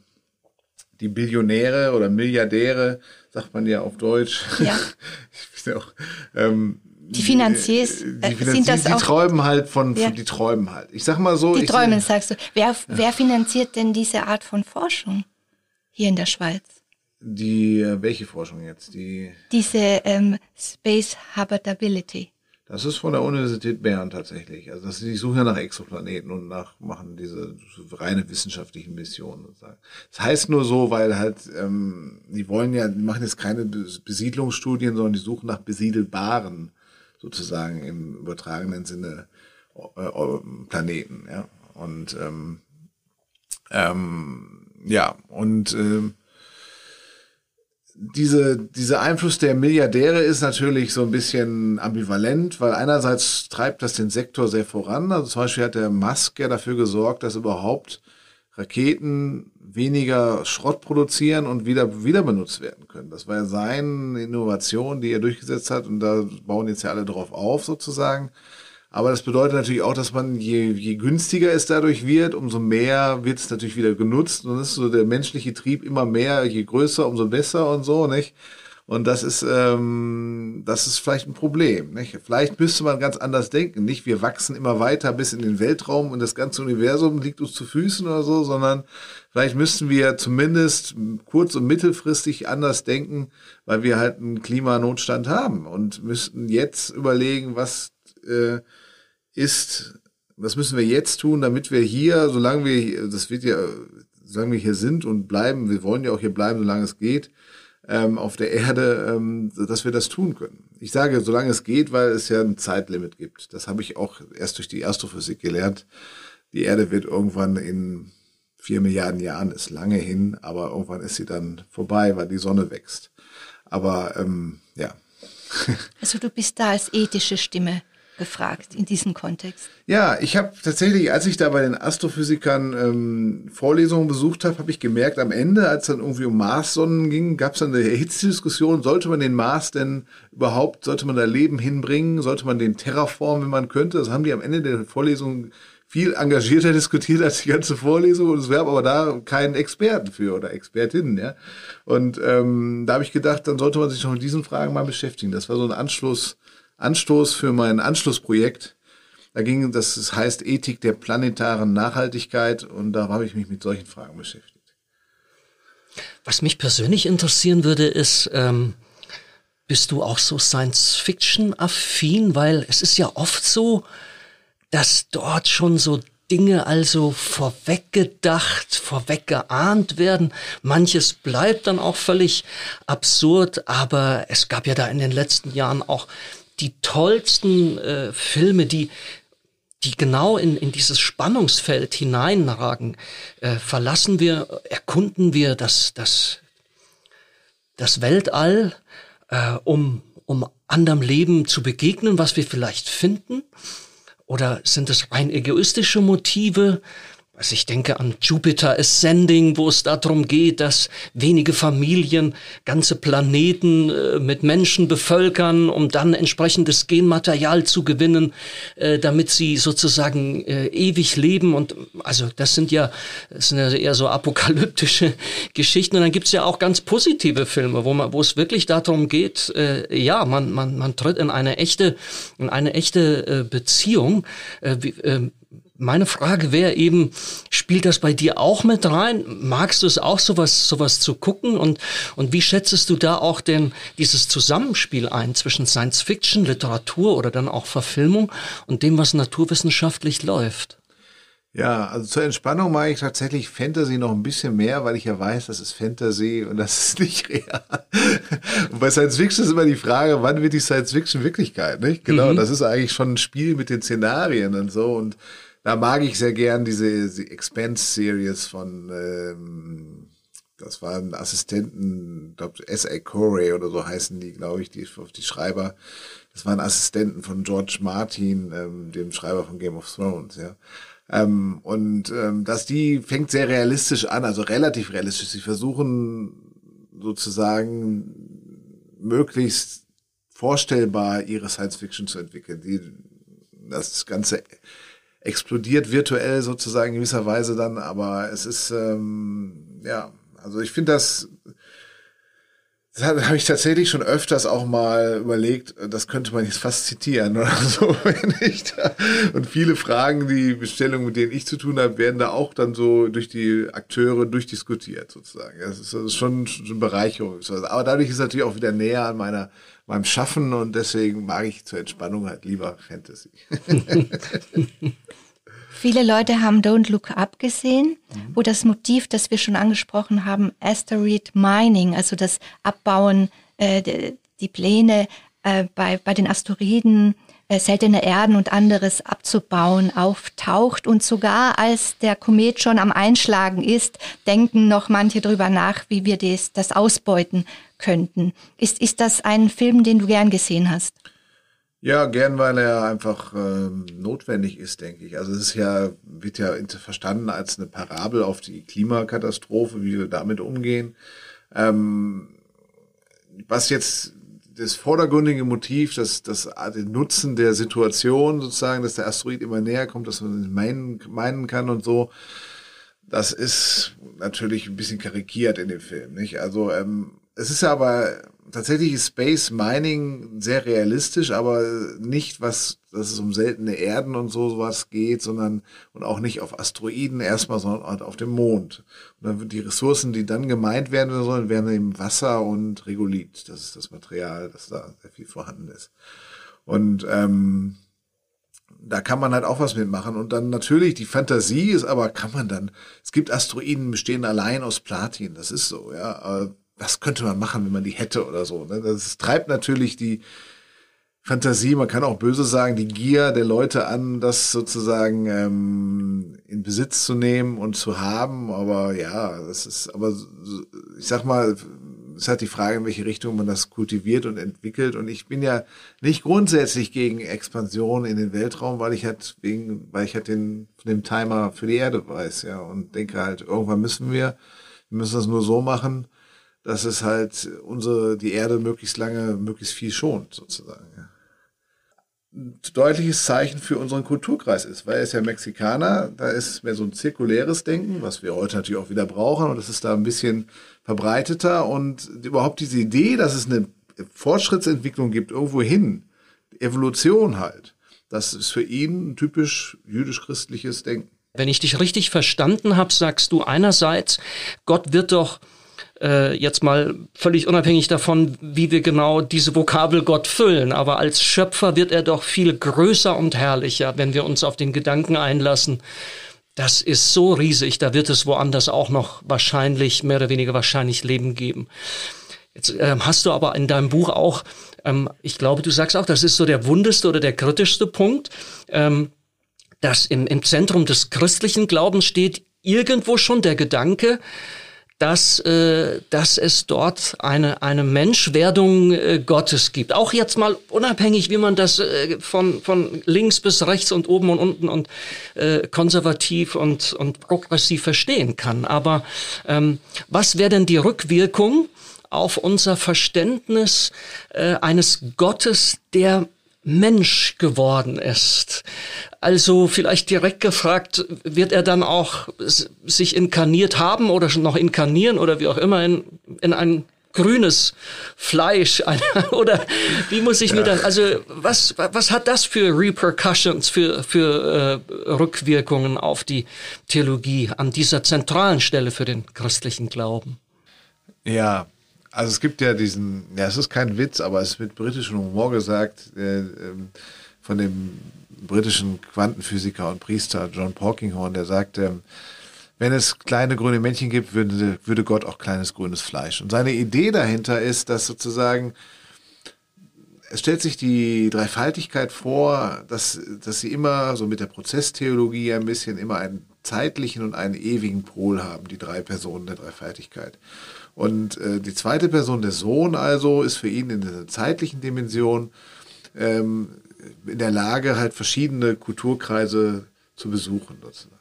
die Billionäre oder Milliardäre, sagt man ja auf Deutsch. Ja. ich bin auch, ähm, die Finanziers, die, äh, Finanziers sind das die auch, träumen halt von, ja. die träumen halt. Ich sag mal so. Die träumen, sagst du. Wer, ja. wer finanziert denn diese Art von Forschung hier in der Schweiz? Die, äh, welche Forschung jetzt? Die. Diese ähm, Space Habitability. Das ist von der Universität Bern tatsächlich. Also das, die suchen ja nach Exoplaneten und nach machen diese reine wissenschaftlichen Missionen sozusagen. Das heißt nur so, weil halt ähm, die wollen ja, die machen jetzt keine Besiedlungsstudien, sondern die suchen nach besiedelbaren sozusagen im übertragenen Sinne äh, Planeten. Ja und ähm, ähm, ja und ähm, diese, dieser Einfluss der Milliardäre ist natürlich so ein bisschen ambivalent, weil einerseits treibt das den Sektor sehr voran. Also zum Beispiel hat der Musk ja dafür gesorgt, dass überhaupt Raketen weniger Schrott produzieren und wieder, wieder benutzt werden können. Das war ja seine Innovation, die er durchgesetzt hat und da bauen jetzt ja alle drauf auf sozusagen. Aber das bedeutet natürlich auch, dass man, je, je günstiger es dadurch wird, umso mehr wird es natürlich wieder genutzt. Und das ist so der menschliche Trieb immer mehr, je größer, umso besser und so, nicht? Und das ist, ähm, das ist vielleicht ein Problem. Nicht? Vielleicht müsste man ganz anders denken. Nicht, wir wachsen immer weiter bis in den Weltraum und das ganze Universum liegt uns zu Füßen oder so, sondern vielleicht müssten wir zumindest kurz- und mittelfristig anders denken, weil wir halt einen Klimanotstand haben und müssten jetzt überlegen, was äh, ist, was müssen wir jetzt tun, damit wir hier, solange wir, das wird ja, solange wir hier sind und bleiben, wir wollen ja auch hier bleiben, solange es geht, ähm, auf der Erde, ähm, dass wir das tun können. Ich sage, solange es geht, weil es ja ein Zeitlimit gibt. Das habe ich auch erst durch die Astrophysik gelernt. Die Erde wird irgendwann in vier Milliarden Jahren, ist lange hin, aber irgendwann ist sie dann vorbei, weil die Sonne wächst. Aber ähm, ja. Also du bist da als ethische Stimme gefragt in diesem Kontext? Ja, ich habe tatsächlich, als ich da bei den Astrophysikern ähm, Vorlesungen besucht habe, habe ich gemerkt, am Ende, als dann irgendwie um Marssonnen ging, gab es dann eine erhitzte Diskussion, sollte man den Mars denn überhaupt, sollte man da Leben hinbringen, sollte man den terraformen, wenn man könnte? Das haben die am Ende der Vorlesung viel engagierter diskutiert als die ganze Vorlesung und es gab aber da keinen Experten für oder Expertinnen, ja. Und ähm, da habe ich gedacht, dann sollte man sich noch mit diesen Fragen mal beschäftigen. Das war so ein Anschluss Anstoß für mein Anschlussprojekt. Da ging, das heißt Ethik der planetaren Nachhaltigkeit und da habe ich mich mit solchen Fragen beschäftigt. Was mich persönlich interessieren würde, ist, ähm, bist du auch so Science-Fiction-affin? Weil es ist ja oft so, dass dort schon so Dinge also vorweggedacht, vorweggeahnt werden. Manches bleibt dann auch völlig absurd, aber es gab ja da in den letzten Jahren auch die tollsten äh, Filme, die die genau in, in dieses Spannungsfeld hineinragen. Äh, verlassen wir, erkunden wir das, das, das Weltall, äh, um, um anderem Leben zu begegnen, was wir vielleicht finden? Oder sind es rein egoistische Motive? Also ich denke an Jupiter Ascending, wo es darum geht, dass wenige Familien ganze Planeten äh, mit Menschen bevölkern, um dann entsprechendes Genmaterial zu gewinnen, äh, damit sie sozusagen äh, ewig leben. Und also das sind ja, das sind ja eher so apokalyptische Geschichten. Und dann gibt's ja auch ganz positive Filme, wo man, wo es wirklich darum geht, ja, man, man, man tritt in eine echte, in eine echte Beziehung. Wie, äh, meine Frage wäre eben, spielt das bei dir auch mit rein? Magst du es auch, sowas, sowas zu gucken? Und, und wie schätzest du da auch denn dieses Zusammenspiel ein zwischen Science Fiction, Literatur oder dann auch Verfilmung und dem, was naturwissenschaftlich läuft? Ja, also zur Entspannung mache ich tatsächlich Fantasy noch ein bisschen mehr, weil ich ja weiß, das ist Fantasy und das ist nicht real. Und bei Science Fiction ist immer die Frage, wann wird die Science Fiction Wirklichkeit, nicht? Genau, mhm. das ist eigentlich schon ein Spiel mit den Szenarien und so und da mag ich sehr gern diese, diese Expense-Series von, ähm, das waren Assistenten, glaube S.A. Corey oder so heißen die, glaube ich, die, die Schreiber. Das waren Assistenten von George Martin, ähm, dem Schreiber von Game of Thrones, ja. Ähm, und ähm, dass die fängt sehr realistisch an, also relativ realistisch. Sie versuchen sozusagen möglichst vorstellbar ihre Science Fiction zu entwickeln. Die, das Ganze explodiert virtuell sozusagen in gewisser Weise dann, aber es ist, ähm, ja, also ich finde das, das habe ich tatsächlich schon öfters auch mal überlegt, das könnte man jetzt fast zitieren oder so, wenn ich da, und viele Fragen, die Bestellungen, mit denen ich zu tun habe, werden da auch dann so durch die Akteure durchdiskutiert sozusagen. Das ist, das schon, schon Bereicherung. Aber dadurch ist es natürlich auch wieder näher an meiner beim Schaffen und deswegen mag ich zur Entspannung halt lieber Fantasy. Viele Leute haben Don't Look Up gesehen, mhm. wo das Motiv, das wir schon angesprochen haben, Asteroid Mining, also das Abbauen, äh, die Pläne äh, bei, bei den Asteroiden, äh, seltene Erden und anderes abzubauen, auftaucht. Und sogar als der Komet schon am Einschlagen ist, denken noch manche drüber nach, wie wir das, das ausbeuten könnten. Ist, ist das ein Film, den du gern gesehen hast? Ja, gern, weil er einfach ähm, notwendig ist, denke ich. Also es ist ja, wird ja verstanden als eine Parabel auf die Klimakatastrophe, wie wir damit umgehen. Ähm, was jetzt das vordergründige Motiv, das, das den Nutzen der Situation sozusagen, dass der Asteroid immer näher kommt, dass man ihn meinen, meinen kann und so, das ist natürlich ein bisschen karikiert in dem Film, nicht? Also ähm, es ist ja aber tatsächlich ist Space Mining sehr realistisch, aber nicht was, dass es um seltene Erden und so sowas geht, sondern und auch nicht auf Asteroiden erstmal, sondern halt auf dem Mond. Und dann die Ressourcen, die dann gemeint werden sollen, wären eben Wasser und Regolith. Das ist das Material, das da sehr viel vorhanden ist. Und ähm, da kann man halt auch was mitmachen. Und dann natürlich, die Fantasie ist aber, kann man dann, es gibt Asteroiden, bestehen allein aus Platin, das ist so, ja was könnte man machen, wenn man die hätte oder so. Ne? Das treibt natürlich die Fantasie, man kann auch böse sagen, die Gier der Leute an, das sozusagen ähm, in Besitz zu nehmen und zu haben. Aber ja, das ist, aber ich sag mal, es hat die Frage, in welche Richtung man das kultiviert und entwickelt. Und ich bin ja nicht grundsätzlich gegen Expansion in den Weltraum, weil ich halt wegen, weil ich halt den, den Timer für die Erde weiß, ja, und denke halt, irgendwann müssen wir, wir müssen das nur so machen, dass es halt unsere, die Erde möglichst lange, möglichst viel schont, sozusagen. Ein deutliches Zeichen für unseren Kulturkreis ist, weil er ist ja Mexikaner, da ist mehr so ein zirkuläres Denken, was wir heute natürlich auch wieder brauchen und das ist da ein bisschen verbreiteter und überhaupt diese Idee, dass es eine Fortschrittsentwicklung gibt, irgendwo hin, Evolution halt, das ist für ihn ein typisch jüdisch-christliches Denken. Wenn ich dich richtig verstanden habe, sagst du einerseits, Gott wird doch äh, jetzt mal völlig unabhängig davon, wie wir genau diese Vokabel Gott füllen. Aber als Schöpfer wird er doch viel größer und herrlicher, wenn wir uns auf den Gedanken einlassen. Das ist so riesig, da wird es woanders auch noch wahrscheinlich, mehr oder weniger wahrscheinlich Leben geben. Jetzt ähm, hast du aber in deinem Buch auch, ähm, ich glaube, du sagst auch, das ist so der wundeste oder der kritischste Punkt. Ähm, dass im, im Zentrum des christlichen Glaubens steht irgendwo schon der Gedanke, dass, äh, dass es dort eine, eine Menschwerdung äh, Gottes gibt. Auch jetzt mal unabhängig, wie man das äh, von, von links bis rechts und oben und unten und äh, konservativ und, und progressiv verstehen kann. Aber ähm, was wäre denn die Rückwirkung auf unser Verständnis äh, eines Gottes, der Mensch geworden ist. Also vielleicht direkt gefragt, wird er dann auch sich inkarniert haben oder schon noch inkarnieren oder wie auch immer in, in ein grünes Fleisch oder wie muss ich ja. mir das also was was hat das für Repercussions für für äh, Rückwirkungen auf die Theologie an dieser zentralen Stelle für den christlichen Glauben? Ja, also es gibt ja diesen, ja, es ist kein Witz, aber es wird britischem Humor gesagt, äh, äh, von dem britischen Quantenphysiker und Priester John Porkinghorn, der sagte, wenn es kleine grüne Männchen gibt, würde, würde Gott auch kleines grünes Fleisch. Und seine Idee dahinter ist, dass sozusagen es stellt sich die Dreifaltigkeit vor, dass, dass sie immer so mit der Prozesstheologie ein bisschen immer einen zeitlichen und einen ewigen Pol haben, die drei Personen der Dreifaltigkeit. Und äh, die zweite Person, der Sohn also, ist für ihn in der zeitlichen Dimension ähm, in der Lage, halt verschiedene Kulturkreise zu besuchen. Sozusagen.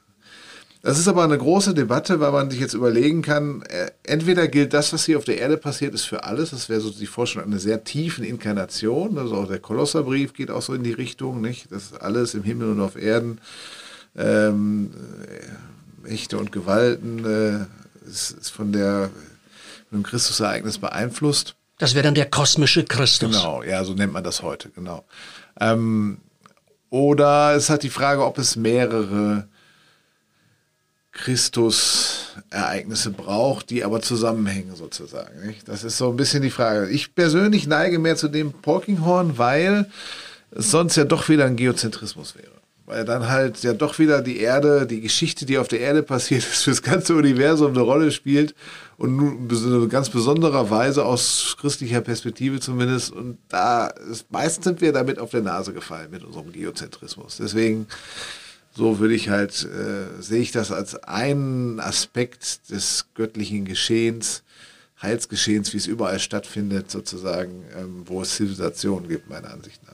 Das ist aber eine große Debatte, weil man sich jetzt überlegen kann, äh, entweder gilt das, was hier auf der Erde passiert, ist für alles. Das wäre so die Vorstellung einer sehr tiefen Inkarnation. Also auch der Kolosserbrief geht auch so in die Richtung, nicht? Das alles im Himmel und auf Erden, ähm, Mächte und Gewalten, äh, ist, ist von der von dem Christusereignis beeinflusst. Das wäre dann der kosmische Christus. Genau, ja, so nennt man das heute, genau. Ähm, oder es hat die Frage, ob es mehrere Christus-Ereignisse braucht, die aber zusammenhängen sozusagen. Nicht? Das ist so ein bisschen die Frage. Ich persönlich neige mehr zu dem Porkinghorn, weil es sonst ja doch wieder ein Geozentrismus wäre. Weil dann halt ja doch wieder die Erde, die Geschichte, die auf der Erde passiert ist, für das ganze Universum eine Rolle spielt und nun in ganz besonderer Weise aus christlicher Perspektive zumindest. Und da ist, meistens sind wir damit auf der Nase gefallen mit unserem Geozentrismus. Deswegen so würde ich halt, äh, sehe ich das als einen Aspekt des göttlichen Geschehens, Heilsgeschehens, wie es überall stattfindet, sozusagen, ähm, wo es Zivilisationen gibt, meiner Ansicht nach.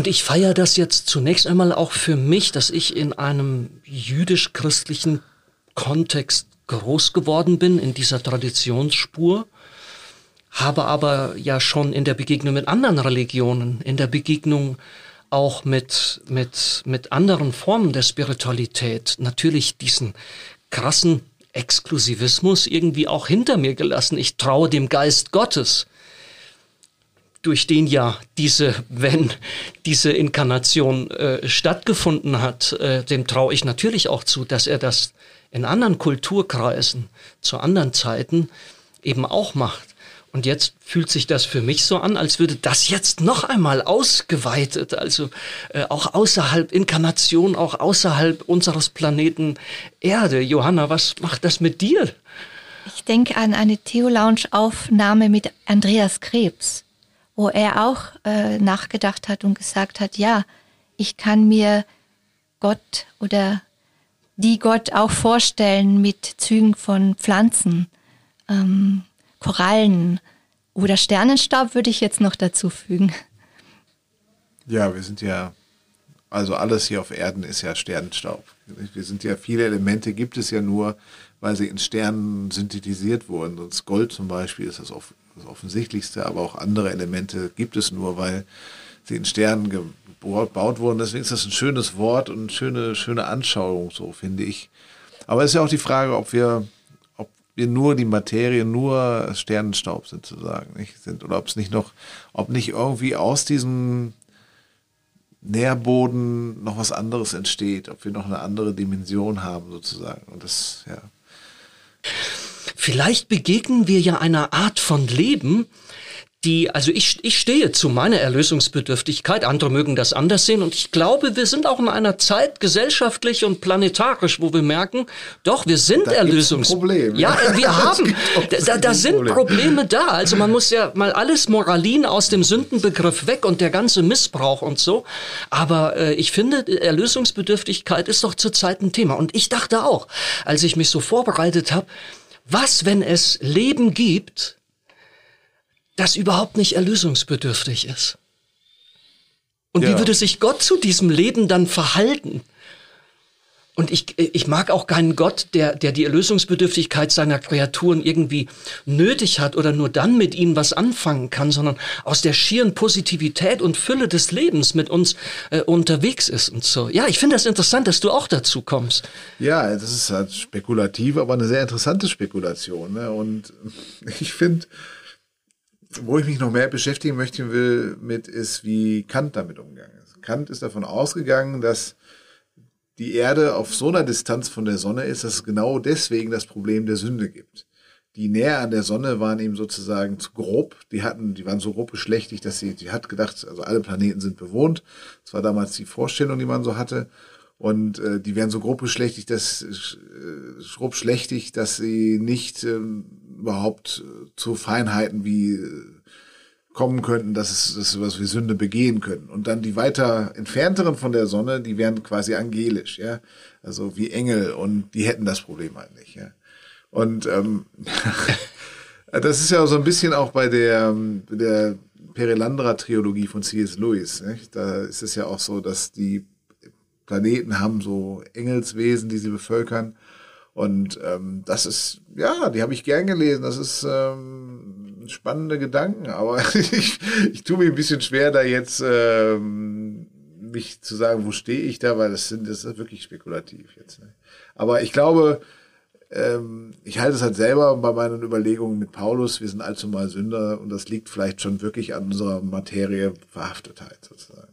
Und ich feiere das jetzt zunächst einmal auch für mich, dass ich in einem jüdisch-christlichen Kontext groß geworden bin, in dieser Traditionsspur, habe aber ja schon in der Begegnung mit anderen Religionen, in der Begegnung auch mit, mit, mit anderen Formen der Spiritualität natürlich diesen krassen Exklusivismus irgendwie auch hinter mir gelassen. Ich traue dem Geist Gottes, durch den ja diese, wenn diese Inkarnation äh, stattgefunden hat, äh, dem traue ich natürlich auch zu, dass er das in anderen Kulturkreisen zu anderen Zeiten eben auch macht. Und jetzt fühlt sich das für mich so an, als würde das jetzt noch einmal ausgeweitet, also äh, auch außerhalb Inkarnation, auch außerhalb unseres Planeten Erde. Johanna, was macht das mit dir? Ich denke an eine Theo-Lounge-Aufnahme mit Andreas Krebs, wo er auch äh, nachgedacht hat und gesagt hat, ja, ich kann mir Gott oder die Gott auch vorstellen mit Zügen von Pflanzen. Ähm, Korallen oder Sternenstaub würde ich jetzt noch dazu fügen. Ja, wir sind ja, also alles hier auf Erden ist ja Sternenstaub. Wir sind ja, viele Elemente gibt es ja nur, weil sie in Sternen synthetisiert wurden. Das Gold zum Beispiel ist das, off das offensichtlichste, aber auch andere Elemente gibt es nur, weil sie in Sternen gebaut wurden. Deswegen ist das ein schönes Wort und eine schöne, schöne Anschauung, so finde ich. Aber es ist ja auch die Frage, ob wir wir nur die Materie, nur Sternenstaub sozusagen nicht sind. Oder ob es nicht noch, ob nicht irgendwie aus diesem Nährboden noch was anderes entsteht, ob wir noch eine andere Dimension haben sozusagen. Und das, ja. Vielleicht begegnen wir ja einer Art von Leben, die, also ich, ich stehe zu meiner Erlösungsbedürftigkeit, andere mögen das anders sehen und ich glaube, wir sind auch in einer Zeit gesellschaftlich und planetarisch, wo wir merken, doch, wir sind da Erlösungs... Problem. Ja, wir haben, da, da sind Problem. Probleme da. Also man muss ja mal alles Moralin aus dem Sündenbegriff weg und der ganze Missbrauch und so. Aber äh, ich finde, Erlösungsbedürftigkeit ist doch zurzeit ein Thema. Und ich dachte auch, als ich mich so vorbereitet habe, was, wenn es Leben gibt, das überhaupt nicht erlösungsbedürftig ist. Und ja. wie würde sich Gott zu diesem Leben dann verhalten? Und ich, ich mag auch keinen Gott, der, der die Erlösungsbedürftigkeit seiner Kreaturen irgendwie nötig hat oder nur dann mit ihnen was anfangen kann, sondern aus der schieren Positivität und Fülle des Lebens mit uns äh, unterwegs ist und so. Ja, ich finde das interessant, dass du auch dazu kommst. Ja, das ist halt spekulativ, aber eine sehr interessante Spekulation. Ne? Und ich finde, wo ich mich noch mehr beschäftigen möchte will mit, ist, wie Kant damit umgegangen ist. Kant ist davon ausgegangen, dass die Erde auf so einer Distanz von der Sonne ist, dass es genau deswegen das Problem der Sünde gibt. Die näher an der Sonne waren ihm sozusagen zu grob. Die hatten, die waren so grob geschlechtig, dass sie, die hat gedacht, also alle Planeten sind bewohnt. Das war damals die Vorstellung, die man so hatte. Und äh, die wären so grob geschlechtig, dass äh, grob schlechtig, dass sie nicht äh, überhaupt zu Feinheiten wie äh, kommen könnten, dass es dass was wie Sünde begehen können. Und dann die weiter entfernteren von der Sonne, die wären quasi angelisch, ja, also wie Engel und die hätten das Problem halt nicht, ja. Und ähm, das ist ja so ein bisschen auch bei der der Perelandra-Trilogie von C.S. Lewis. Nicht? Da ist es ja auch so, dass die Planeten haben so Engelswesen, die sie bevölkern. Und ähm, das ist, ja, die habe ich gern gelesen. Das ist ähm, spannende Gedanken, aber ich, ich tue mir ein bisschen schwer, da jetzt ähm, mich zu sagen, wo stehe ich da, weil das sind, das ist wirklich spekulativ jetzt. Ne? Aber ich glaube, ähm, ich halte es halt selber bei meinen Überlegungen mit Paulus, wir sind allzu mal Sünder und das liegt vielleicht schon wirklich an unserer Materie Verhaftetheit sozusagen.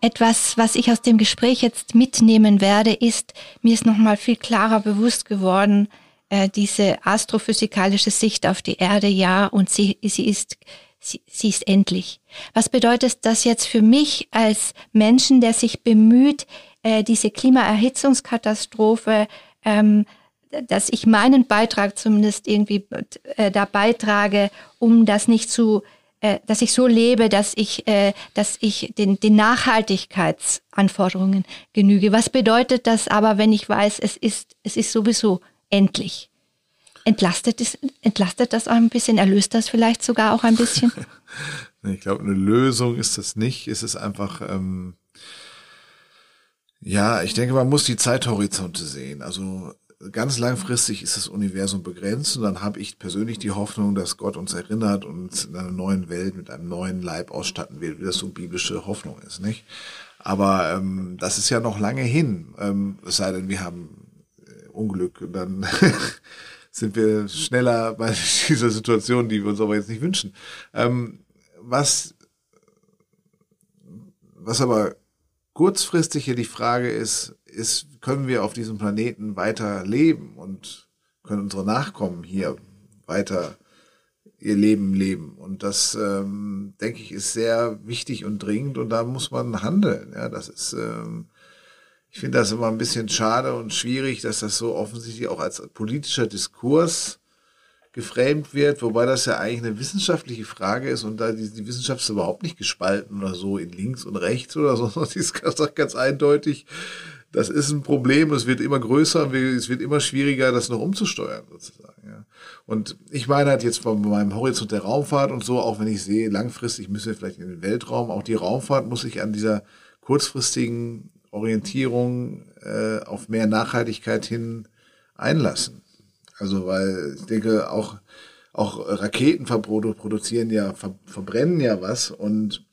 Etwas, was ich aus dem Gespräch jetzt mitnehmen werde, ist, mir ist nochmal viel klarer bewusst geworden, äh, diese astrophysikalische Sicht auf die Erde, ja, und sie, sie ist, sie, sie ist endlich. Was bedeutet das jetzt für mich als Menschen, der sich bemüht, äh, diese Klimaerhitzungskatastrophe, ähm, dass ich meinen Beitrag zumindest irgendwie äh, da beitrage, um das nicht zu äh, dass ich so lebe, dass ich, äh, dass ich den, den Nachhaltigkeitsanforderungen genüge. Was bedeutet das aber, wenn ich weiß, es ist, es ist sowieso endlich? Entlastet, ist, entlastet das auch ein bisschen? Erlöst das vielleicht sogar auch ein bisschen? ich glaube, eine Lösung ist das nicht. Es ist einfach, ähm, ja, ich denke, man muss die Zeithorizonte sehen. Also ganz langfristig ist das Universum begrenzt und dann habe ich persönlich die Hoffnung, dass Gott uns erinnert und in einer neuen Welt mit einem neuen Leib ausstatten wird, wie das so biblische Hoffnung ist, nicht? Aber ähm, das ist ja noch lange hin. Ähm, es sei denn, wir haben äh, Unglück und dann sind wir schneller bei dieser Situation, die wir uns aber jetzt nicht wünschen. Ähm, was, was aber kurzfristig hier die Frage ist, ist, können wir auf diesem Planeten weiter leben und können unsere Nachkommen hier weiter ihr Leben leben. Und das, ähm, denke ich, ist sehr wichtig und dringend und da muss man handeln. Ja, das ist, ähm, ich finde das immer ein bisschen schade und schwierig, dass das so offensichtlich auch als politischer Diskurs geframed wird, wobei das ja eigentlich eine wissenschaftliche Frage ist und da die, die Wissenschaft ist überhaupt nicht gespalten oder so in links und rechts oder so, die ist ganz, ganz eindeutig das ist ein Problem, es wird immer größer, es wird immer schwieriger, das noch umzusteuern sozusagen. Ja. Und ich meine halt jetzt von meinem Horizont der Raumfahrt und so, auch wenn ich sehe, langfristig müssen wir vielleicht in den Weltraum, auch die Raumfahrt muss sich an dieser kurzfristigen Orientierung äh, auf mehr Nachhaltigkeit hin einlassen. Also weil ich denke, auch, auch Raketen produzieren ja, ver verbrennen ja was und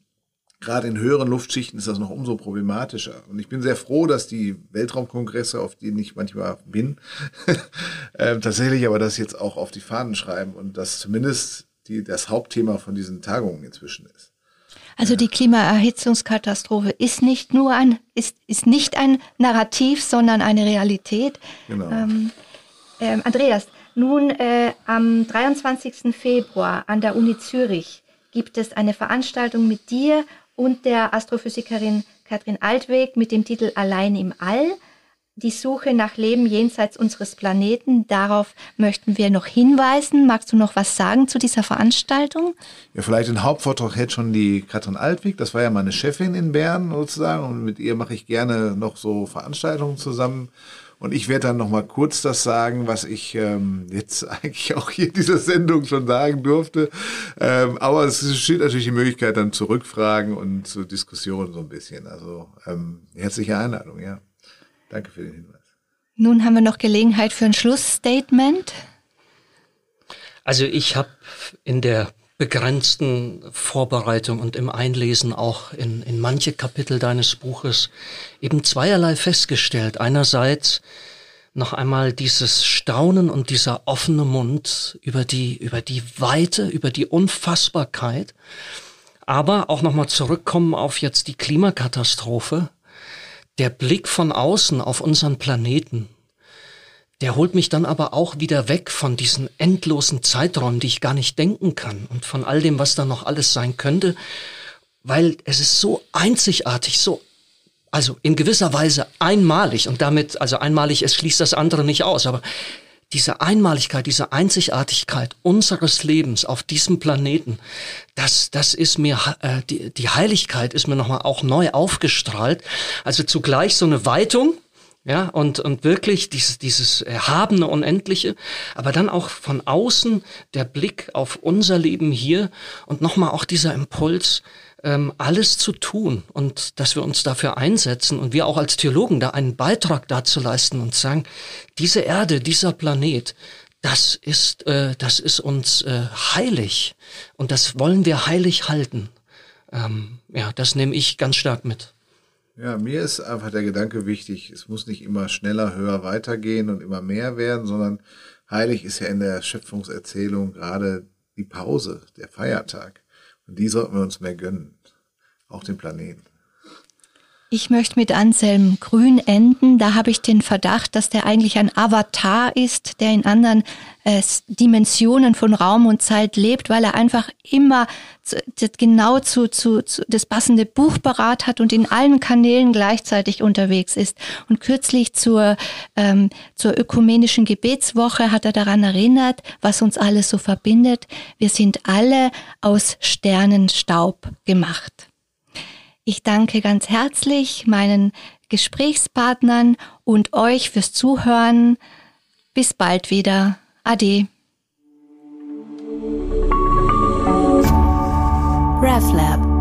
Gerade in höheren Luftschichten ist das noch umso problematischer. Und ich bin sehr froh, dass die Weltraumkongresse, auf denen ich manchmal bin, äh, tatsächlich aber das jetzt auch auf die Fahnen schreiben und das zumindest die, das Hauptthema von diesen Tagungen inzwischen ist. Also die Klimaerhitzungskatastrophe ist nicht nur ein, ist, ist nicht ein Narrativ, sondern eine Realität. Genau. Ähm, ähm, Andreas, nun äh, am 23. Februar an der Uni Zürich gibt es eine Veranstaltung mit dir und der Astrophysikerin Katrin Altweg mit dem Titel Allein im All die Suche nach Leben jenseits unseres Planeten. Darauf möchten wir noch hinweisen. Magst du noch was sagen zu dieser Veranstaltung? Ja, vielleicht den Hauptvortrag hätte schon die Katrin Altwig. Das war ja meine Chefin in Bern sozusagen. Und mit ihr mache ich gerne noch so Veranstaltungen zusammen. Und ich werde dann noch mal kurz das sagen, was ich ähm, jetzt eigentlich auch hier in dieser Sendung schon sagen durfte. Ähm, aber es steht natürlich die Möglichkeit, dann zu Rückfragen und zu Diskussionen so ein bisschen. Also ähm, herzliche Einladung, ja. Danke für den Hinweis. Nun haben wir noch Gelegenheit für ein Schlussstatement. Also ich habe in der begrenzten Vorbereitung und im Einlesen auch in, in manche Kapitel deines Buches eben zweierlei festgestellt. Einerseits noch einmal dieses Staunen und dieser offene Mund über die, über die Weite, über die Unfassbarkeit, aber auch nochmal zurückkommen auf jetzt die Klimakatastrophe der Blick von außen auf unseren Planeten, der holt mich dann aber auch wieder weg von diesen endlosen Zeiträumen, die ich gar nicht denken kann und von all dem, was da noch alles sein könnte, weil es ist so einzigartig, so also in gewisser Weise einmalig und damit, also einmalig, es schließt das andere nicht aus, aber diese Einmaligkeit, diese Einzigartigkeit unseres Lebens auf diesem Planeten, das, das ist mir, äh, die, die Heiligkeit ist mir nochmal auch neu aufgestrahlt. Also zugleich so eine Weitung, ja, und, und wirklich dieses, dieses erhabene, unendliche, aber dann auch von außen der Blick auf unser Leben hier und nochmal auch dieser Impuls, ähm, alles zu tun und dass wir uns dafür einsetzen und wir auch als Theologen da einen Beitrag dazu leisten und sagen, diese Erde, dieser Planet, das ist, äh, das ist uns äh, heilig und das wollen wir heilig halten. Ähm, ja, das nehme ich ganz stark mit. Ja, mir ist einfach der Gedanke wichtig, es muss nicht immer schneller, höher weitergehen und immer mehr werden, sondern heilig ist ja in der Schöpfungserzählung gerade die Pause, der Feiertag. Und die sollten wir uns mehr gönnen. Auch den Planeten. Ich möchte mit Anselm Grün enden. Da habe ich den Verdacht, dass der eigentlich ein Avatar ist, der in anderen äh, Dimensionen von Raum und Zeit lebt, weil er einfach immer zu, genau zu, zu, zu das passende Buch parat hat und in allen Kanälen gleichzeitig unterwegs ist. Und kürzlich zur, ähm, zur ökumenischen Gebetswoche hat er daran erinnert, was uns alles so verbindet. Wir sind alle aus Sternenstaub gemacht. Ich danke ganz herzlich meinen Gesprächspartnern und euch fürs Zuhören. Bis bald wieder. Ade. RefLab